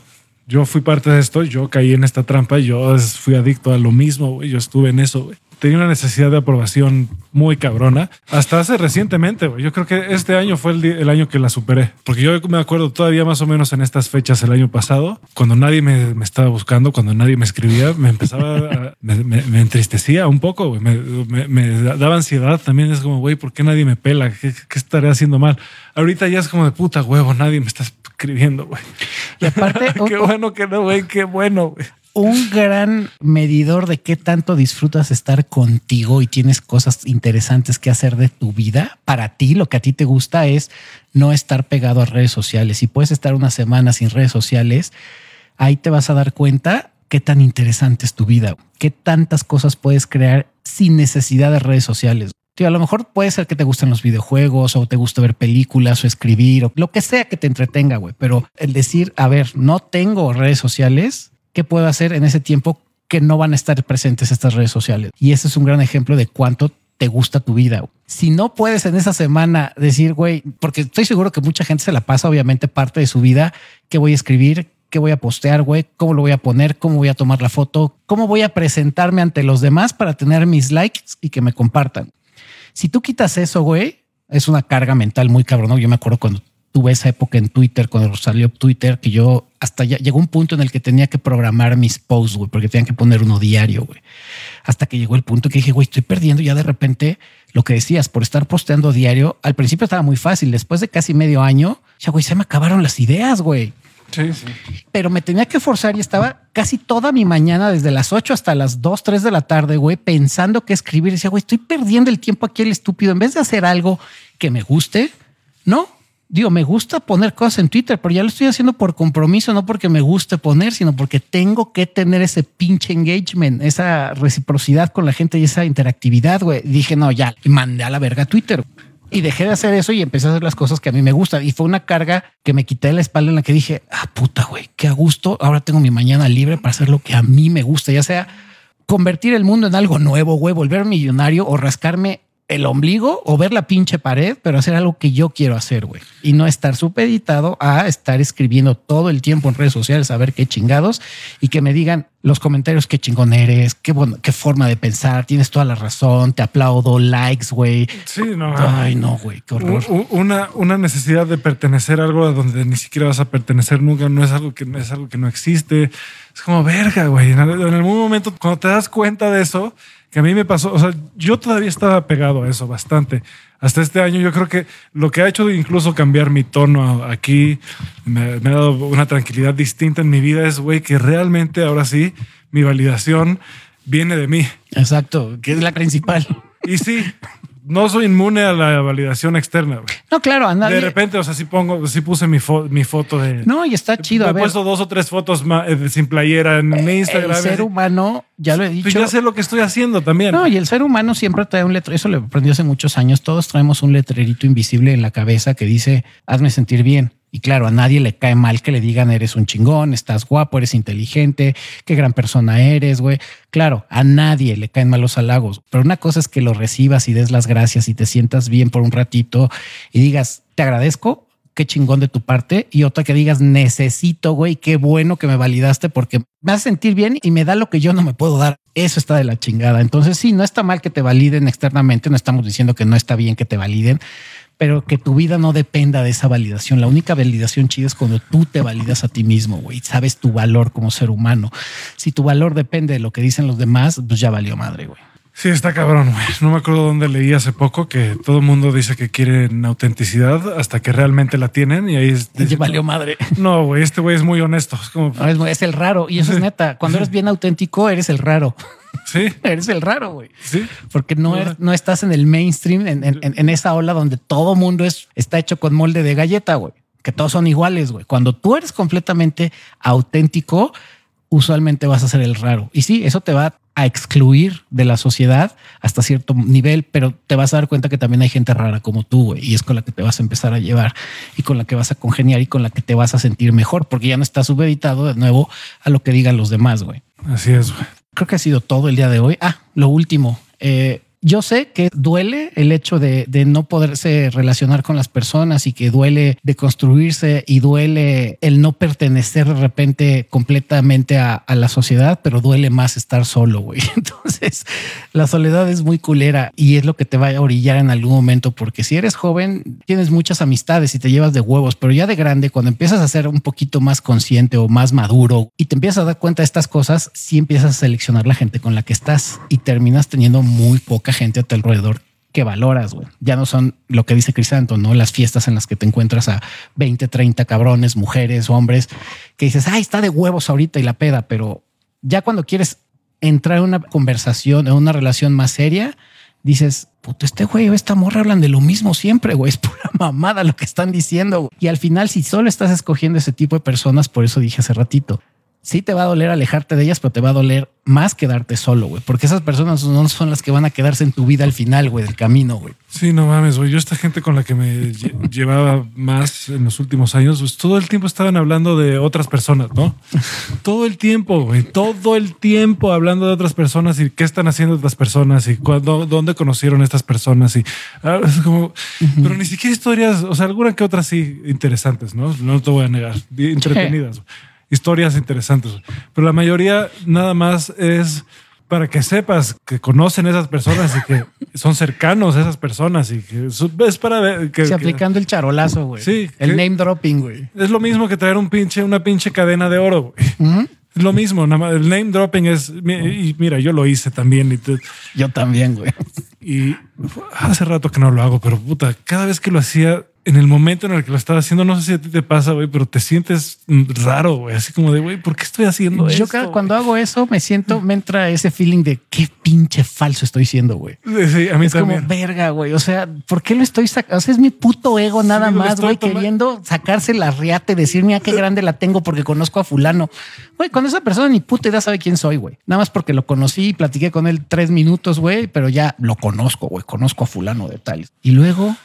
Speaker 2: yo fui parte de esto, yo caí en esta trampa, yo fui adicto a lo mismo, güey, yo estuve en eso. Tenía una necesidad de aprobación muy cabrona. Hasta hace recientemente, güey. Yo creo que este año fue el, el año que la superé. Porque yo me acuerdo todavía más o menos en estas fechas el año pasado, cuando nadie me, me estaba buscando, cuando nadie me escribía, me empezaba, a- me, me- me entristecía un poco, me daba ansiedad también. Es como, güey, ¿por qué nadie me pela? ¿Qué, qué estaré haciendo mal? Ahorita ya es como de puta huevo, nadie me está escribiendo, güey.
Speaker 1: Y aparte,
Speaker 2: qué
Speaker 1: un-
Speaker 2: bueno que no, güey, qué bueno, güey.
Speaker 1: un gran medidor de qué tanto disfrutas estar contigo y tienes cosas interesantes que hacer de tu vida. Para ti, lo que a ti te gusta es no estar pegado a redes sociales. Si puedes estar una semana sin redes sociales, ahí te vas a dar cuenta qué tan interesante es tu vida, qué tantas cosas puedes crear sin necesidad de redes sociales. Tío, a lo mejor puede ser que te gusten los videojuegos o te guste ver películas o escribir o lo que sea que te entretenga, güey. Pero el decir, a ver, no tengo redes sociales, ¿qué puedo hacer en ese tiempo que no van a estar presentes estas redes sociales? Y ese es un gran ejemplo de cuánto te gusta tu vida. Si no puedes en esa semana decir, güey, porque estoy seguro que mucha gente se la pasa, obviamente, parte de su vida, qué voy a escribir, qué voy a postear, güey, cómo lo voy a poner, cómo voy a tomar la foto, cómo voy a presentarme ante los demás para tener mis likes y que me compartan. Si tú quitas eso, güey, es una carga mental muy cabrón. Yo me acuerdo cuando tuve esa época en Twitter, cuando salió Twitter, que yo hasta ya llegó un punto en el que tenía que programar mis posts, güey, porque tenían que poner uno diario, güey. Hasta que llegó el punto que dije, güey, estoy perdiendo ya de repente lo que decías, por estar posteando diario. Al principio estaba muy fácil, después de casi medio año, ya, güey, se me acabaron las ideas, güey.
Speaker 2: Sí, sí.
Speaker 1: Pero me tenía que forzar y estaba casi toda mi mañana, desde las 8 hasta las 2, 3 de la tarde, güey, pensando qué escribir. decía, güey, estoy perdiendo el tiempo aquí el estúpido. En vez de hacer algo que me guste, no. Digo, me gusta poner cosas en Twitter, pero ya lo estoy haciendo por compromiso, no porque me guste poner, sino porque tengo que tener ese pinche engagement, esa reciprocidad con la gente y esa interactividad, güey. Dije, no, ya, y mandé a la verga Twitter. Y dejé de hacer eso y empecé a hacer las cosas que a mí me gustan. Y fue una carga que me quité de la espalda en la que dije, ah, puta, güey, qué a gusto. Ahora tengo mi mañana libre para hacer lo que a mí me gusta, ya sea convertir el mundo en algo nuevo, güey, volver millonario o rascarme el ombligo o ver la pinche pared, pero hacer algo que yo quiero hacer, güey. Y no estar supeditado a estar escribiendo todo el tiempo en redes sociales, a ver qué chingados y que me digan los comentarios qué chingón eres, qué, bueno, qué forma de pensar, tienes toda la razón, te aplaudo, likes, güey.
Speaker 2: Sí, no.
Speaker 1: Ay, no, güey, qué horror.
Speaker 2: Una, una necesidad de pertenecer a algo a donde ni siquiera vas a pertenecer nunca, no es algo que, no es algo que no existe. Es como verga, güey. En algún momento, cuando te das cuenta de eso, que a mí me pasó, o sea, yo todavía estaba pegado a eso bastante. Hasta este año yo creo que lo que ha hecho incluso cambiar mi tono aquí, me, ha dado una tranquilidad distinta en mi vida es, güey, que realmente ahora sí, mi validación viene de mí.
Speaker 1: Exacto, que es la principal.
Speaker 2: Y sí, no soy inmune a la validación externa.
Speaker 1: No, claro, a nadie.
Speaker 2: De repente, o sea, sí pongo, sí puse mi, mi foto de.
Speaker 1: No, y está chido.
Speaker 2: Me he puesto dos o tres fotos eh, sin playera en mi Instagram.
Speaker 1: El ser humano, ya lo he dicho.
Speaker 2: Pues ya sé lo que estoy haciendo también.
Speaker 1: No, y el ser humano siempre trae un letrero. Eso lo aprendí hace muchos años. Todos traemos un letrerito invisible en la cabeza que dice: hazme sentir bien. Y claro, a nadie le cae mal que le digan eres un chingón, estás guapo, eres inteligente, qué gran persona eres, güey. Claro, a nadie le caen mal los halagos, pero una cosa es que lo recibas y des las gracias y te sientas bien por un ratito y digas, te agradezco, qué chingón de tu parte. Y otra que digas, necesito, güey, qué bueno que me validaste porque me hace sentir bien y me da lo que yo no me puedo dar. Eso está de la chingada. Entonces sí, no está mal que te validen externamente, no estamos diciendo que no está bien que te validen pero que tu vida no dependa de esa validación. La única validación chida es cuando tú te validas a ti mismo, güey. Sabes tu valor como ser humano. Si tu valor depende de lo que dicen los demás, pues ya valió madre, güey.
Speaker 2: Sí, está cabrón, güey. No me acuerdo dónde leí hace poco que todo el mundo dice que quieren autenticidad hasta que realmente la tienen y ahí es.
Speaker 1: Ya valió madre.
Speaker 2: No, güey, este güey es muy honesto. Es, como...
Speaker 1: es, el raro y eso es neta. Cuando eres bien auténtico, eres el raro.
Speaker 2: Sí.
Speaker 1: Eres el raro, güey.
Speaker 2: Sí.
Speaker 1: Porque no, no estás en el mainstream, en, en, esa ola donde todo mundo es, está hecho con molde de galleta, güey. Que todos son iguales, güey. Cuando tú eres completamente auténtico, usualmente vas a ser el raro. Y sí, eso te va a excluir de la sociedad hasta cierto nivel, pero te vas a dar cuenta que también hay gente rara como tú, güey, y es con la que te vas a empezar a llevar y con la que vas a congeniar y con la que te vas a sentir mejor, porque ya no estás subeditado de nuevo a lo que digan los demás, güey.
Speaker 2: Así es, güey
Speaker 1: creo que ha sido todo el día de hoy. Ah, lo último. Eh, yo sé que duele el hecho de, no poderse relacionar con las personas y que duele de construirse y duele el no pertenecer de repente completamente a, la sociedad, pero duele más estar solo, güey. Entonces, la soledad es muy culera y es lo que te va a orillar en algún momento, porque si eres joven, tienes muchas amistades y te llevas de huevos, pero ya de grande, cuando empiezas a ser un poquito más consciente o más maduro y te empiezas a dar cuenta de estas cosas, sí empiezas a seleccionar la gente con la que estás y terminas teniendo muy poca gente a tu alrededor que valoras, güey. Ya no son lo que dice Crisanto, ¿no? Las fiestas en las que te encuentras a 20, 30 cabrones, mujeres, hombres, que dices, ay, está de huevos ahorita y la peda, pero ya cuando quieres entrar en una conversación, en una relación más seria, dices, puto, este güey o esta morra hablan de lo mismo siempre, güey. Es pura mamada lo que están diciendo. Y al final, si solo estás escogiendo ese tipo de personas, por eso dije hace ratito, sí te va a doler alejarte de ellas, pero te va a doler más quedarte solo, güey, porque esas personas no son las que van a quedarse en tu vida al final, güey, del camino, güey.
Speaker 2: Sí, no mames, güey. Yo esta gente con la que me llevaba más en los últimos años, pues todo el tiempo estaban hablando de otras personas, ¿no? todo el tiempo, güey, todo el tiempo hablando de otras personas y qué están haciendo otras personas y cuándo, dónde conocieron estas personas y ah, como, pero ni siquiera historias, o sea, alguna que otras sí interesantes, ¿no? No te voy a negar, entretenidas historias interesantes. Pero la mayoría nada más es para que sepas que conocen esas personas y que son cercanos a esas personas y que es para ver que,
Speaker 1: Sí, aplicando el charolazo, güey.
Speaker 2: Sí,
Speaker 1: El
Speaker 2: que-
Speaker 1: name dropping, güey.
Speaker 2: es lo mismo que traer un pinche, una pinche cadena de oro. güey.
Speaker 1: Ujú.
Speaker 2: Es lo mismo, nada más. El name dropping es, y mira, yo lo hice también y, te-
Speaker 1: Yo también, güey.
Speaker 2: y hace rato que no lo hago, pero puta, cada vez que lo hacía, en el momento en el que lo estaba haciendo, no sé si a ti te pasa, güey, pero te sientes raro, güey, así como de, güey, ¿por qué estoy haciendo
Speaker 1: Yo
Speaker 2: esto?
Speaker 1: cada- cuando hago eso me siento, me entra ese feeling de qué pinche falso estoy siendo, güey.
Speaker 2: Sí, a mí
Speaker 1: Es como
Speaker 2: también.
Speaker 1: verga, güey. O sea, ¿por qué lo estoy sacando? O sea, es mi puto ego nada
Speaker 2: Sí,
Speaker 1: más, güey, queriendo sacarse la riata y decir, mira qué grande la tengo porque conozco a fulano. Güey, cuando esa persona ni puta idea sabe quién soy, güey. Nada más porque lo conocí y platiqué con él tres minutos, güey, pero ya lo conozco, güey. Conozco a fulano de tal. Y luego,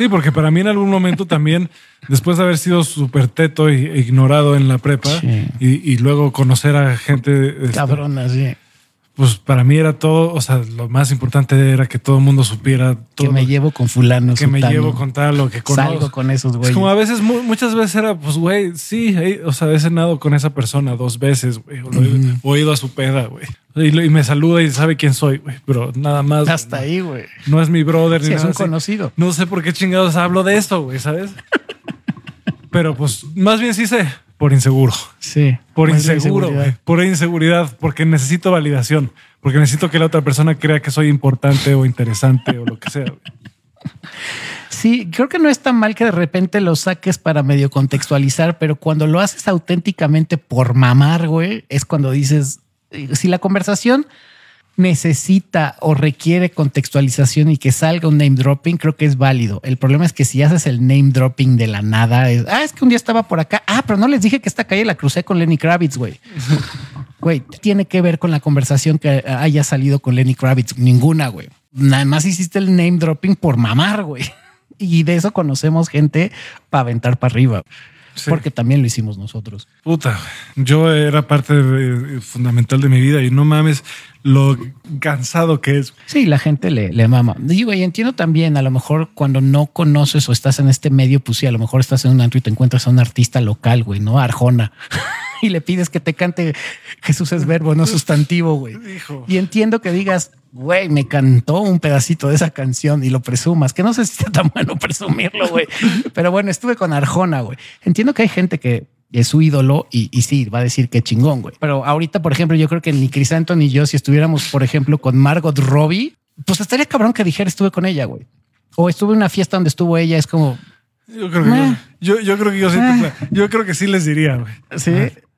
Speaker 2: Sí, porque para mí en algún momento también, después de haber sido súper teto y e ignorado en la prepa
Speaker 1: Sí.
Speaker 2: y, y luego conocer a gente, este,
Speaker 1: cabrón, así.
Speaker 2: Pues para mí era todo, o sea, lo más importante era que todo el mundo supiera todo
Speaker 1: Que me
Speaker 2: lo
Speaker 1: llevo con fulano.
Speaker 2: que me llevo con tal o que conozco.
Speaker 1: Salgo con esos,
Speaker 2: Es
Speaker 1: güey.
Speaker 2: como a veces, mu- muchas veces era, pues, güey, sí, o sea, he cenado con esa persona dos veces, güey, o, lo he- o he ido a su peda, güey. Y, lo- y me saluda y sabe quién soy, güey, pero nada más.
Speaker 1: Hasta ahí, güey.
Speaker 2: No es mi brother ni
Speaker 1: es
Speaker 2: nada
Speaker 1: un
Speaker 2: así.
Speaker 1: conocido.
Speaker 2: No sé por qué chingados hablo de esto, güey, ¿sabes? Pero pues más bien sí sé por inseguro.
Speaker 1: Sí.
Speaker 2: Por inseguro. Por inseguridad, porque necesito validación, porque necesito que la otra persona crea que soy importante o interesante o lo que sea.
Speaker 1: Sí, creo que no es tan mal que de repente lo saques para medio contextualizar, pero cuando lo haces auténticamente por mamar, güey, es cuando dices, eh, si la conversación necesita o requiere contextualización y que salga un name dropping, creo que es válido. El problema es que si haces el name dropping de la nada, es, ah, es que un día estaba por acá, ah, pero no les dije que esta calle la crucé con Lenny Kravitz, güey. Güey, tiene que ver con la conversación que haya salido con Lenny Kravitz. Ninguna, güey. Nada más hiciste el name dropping por mamar, güey. Y de eso conocemos gente para aventar para arriba.
Speaker 2: Sí.
Speaker 1: Porque también lo hicimos nosotros.
Speaker 2: Puta, yo era parte de- fundamental de mi vida y no mames lo cansado que es.
Speaker 1: Sí, la gente le, le mama. Digo, y entiendo también, a lo mejor cuando no conoces o estás en este medio, pues sí, a lo mejor estás en un antro y te encuentras a un artista local, güey, ¿no? Arjona. Y le pides que te cante Jesús es verbo, no sustantivo, güey. Y entiendo que digas, güey, me cantó un pedacito de esa canción y lo presumas, que no sé si está tan bueno presumirlo, güey. Pero bueno, estuve con Arjona, güey. Entiendo que hay gente que es su ídolo y, y sí, va a decir que chingón, güey. Pero ahorita, por ejemplo, yo creo que ni Crisanto ni yo, si estuviéramos, por ejemplo, con Margot Robbie, pues estaría cabrón que dijera estuve con ella, güey. O estuve en una fiesta donde estuvo ella, es como,
Speaker 2: Yo creo que
Speaker 1: Meh.
Speaker 2: yo, yo, yo creo que yo sí,
Speaker 1: Eh.
Speaker 2: yo creo que sí les diría, güey.
Speaker 1: sí.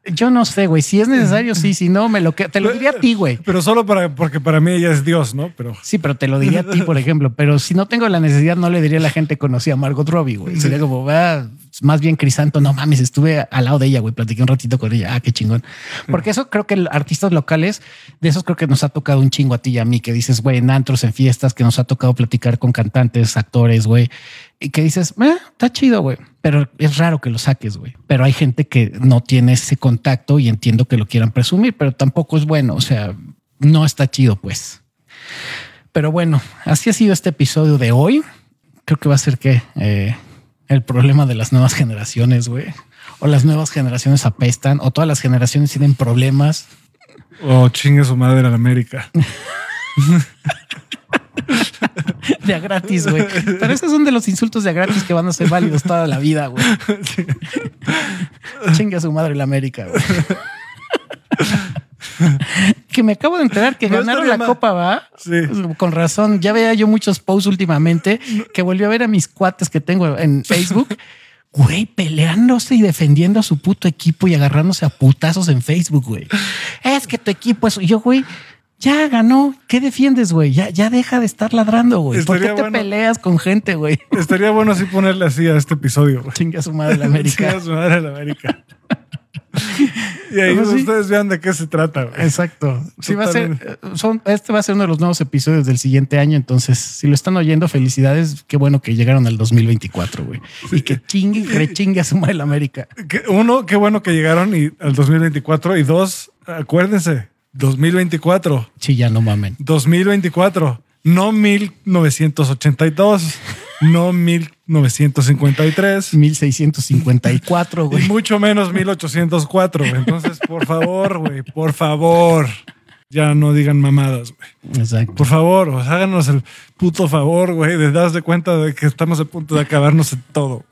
Speaker 1: Yo no sé, güey. Si es necesario, sí. Si no, me lo que te lo diría a ti, güey.
Speaker 2: Pero solo para, porque para mí ella es Dios, ¿no? Pero
Speaker 1: Sí, pero te lo diría a ti, por ejemplo. Pero si no tengo la necesidad, no le diría a la gente conocí a Margot Robbie, güey. Sería como, ah, más bien Crisanto, no mames, estuve al lado de ella, güey. Platiqué un ratito con ella. Ah, qué chingón. Porque eso creo que artistas locales, de esos creo que nos ha tocado un chingo a ti y a mí, que dices, güey, en antros, en fiestas, que nos ha tocado platicar con cantantes, actores, güey. Y que dices, eh, está chido, güey. Pero es raro que lo saques, güey. Pero hay gente que no tiene ese contacto y entiendo que lo quieran presumir, pero tampoco es bueno. O sea, no está chido, pues. Pero bueno, así ha sido este episodio de hoy. Creo que va a ser que eh, el problema de las nuevas generaciones, güey. O las nuevas generaciones apestan, o todas las generaciones tienen problemas.
Speaker 2: o chingue su madre a la América.
Speaker 1: De a gratis, güey. Pero esos son de los insultos de a gratis que van a ser válidos toda la vida, güey. Chinga su madre la América, güey. que me acabo de enterar que
Speaker 2: No
Speaker 1: ganaron la
Speaker 2: mal.
Speaker 1: copa, va.
Speaker 2: Sí.
Speaker 1: Con razón. Ya veía yo muchos posts últimamente que volvió a ver a mis cuates que tengo en Facebook. Güey, peleándose y defendiendo a su puto equipo y agarrándose a putazos en Facebook, güey. Es que tu equipo es. Yo, güey, ya ganó. ¿Qué defiendes, güey? Ya, ya deja de estar ladrando, güey. ¿Por qué te
Speaker 2: bueno.
Speaker 1: peleas con gente, güey?
Speaker 2: Estaría bueno así ponerle así a este episodio. güey.
Speaker 1: Chinga su madre la América.
Speaker 2: Chinga su madre la América. Y ahí
Speaker 1: Pues sí.
Speaker 2: ustedes vean de qué se trata. güey.
Speaker 1: Exacto. Sí, va a ser, eh, son, este va a ser uno de los nuevos episodios del siguiente año. Entonces, si lo están oyendo, felicidades. Qué bueno que llegaron al 2024, güey. Y que chingue y rechingue a su madre la América.
Speaker 2: Que- Uno, qué bueno que llegaron y, al 2024. Y dos, acuérdense, 2024.
Speaker 1: Sí, ya no mamen.
Speaker 2: 2024. No 1982. No 1953.
Speaker 1: 1654,
Speaker 2: Y
Speaker 1: güey.
Speaker 2: mucho menos 1804. Entonces, por favor, güey, por favor. ya no digan mamadas, güey.
Speaker 1: Exacto.
Speaker 2: Por favor, háganos el puto favor, güey, de darse cuenta de que estamos a punto de acabarnos en todo.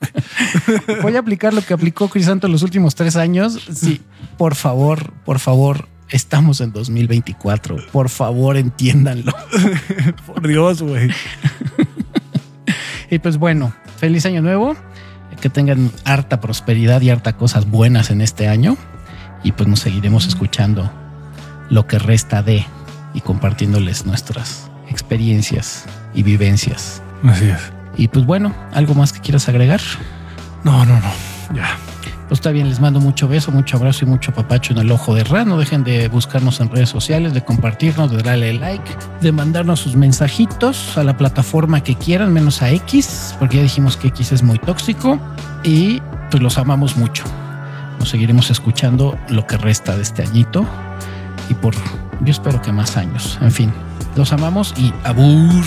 Speaker 1: Voy a aplicar lo que aplicó Crisanto en los últimos tres años. Sí, por favor, por favor, estamos en 2024. Por favor, entiéndanlo.
Speaker 2: Por Dios, güey.
Speaker 1: Y pues bueno, feliz año nuevo. Que tengan harta prosperidad y harta cosas buenas en este año. Y pues nos seguiremos escuchando lo que resta de y compartiéndoles nuestras experiencias y vivencias.
Speaker 2: Así es.
Speaker 1: Y pues bueno, ¿algo más que quieras agregar?
Speaker 2: No, no, no. Ya.
Speaker 1: Pues está bien, les mando mucho beso, mucho abrazo y mucho papacho en el ojo de Ra. No dejen de buscarnos en redes sociales, de compartirnos, de darle like, de mandarnos sus mensajitos a la plataforma que quieran, menos a X, porque ya dijimos que X es muy tóxico y pues los amamos mucho. Nos seguiremos escuchando lo que resta de este añito y por, yo espero que más años. En fin, los amamos y abur.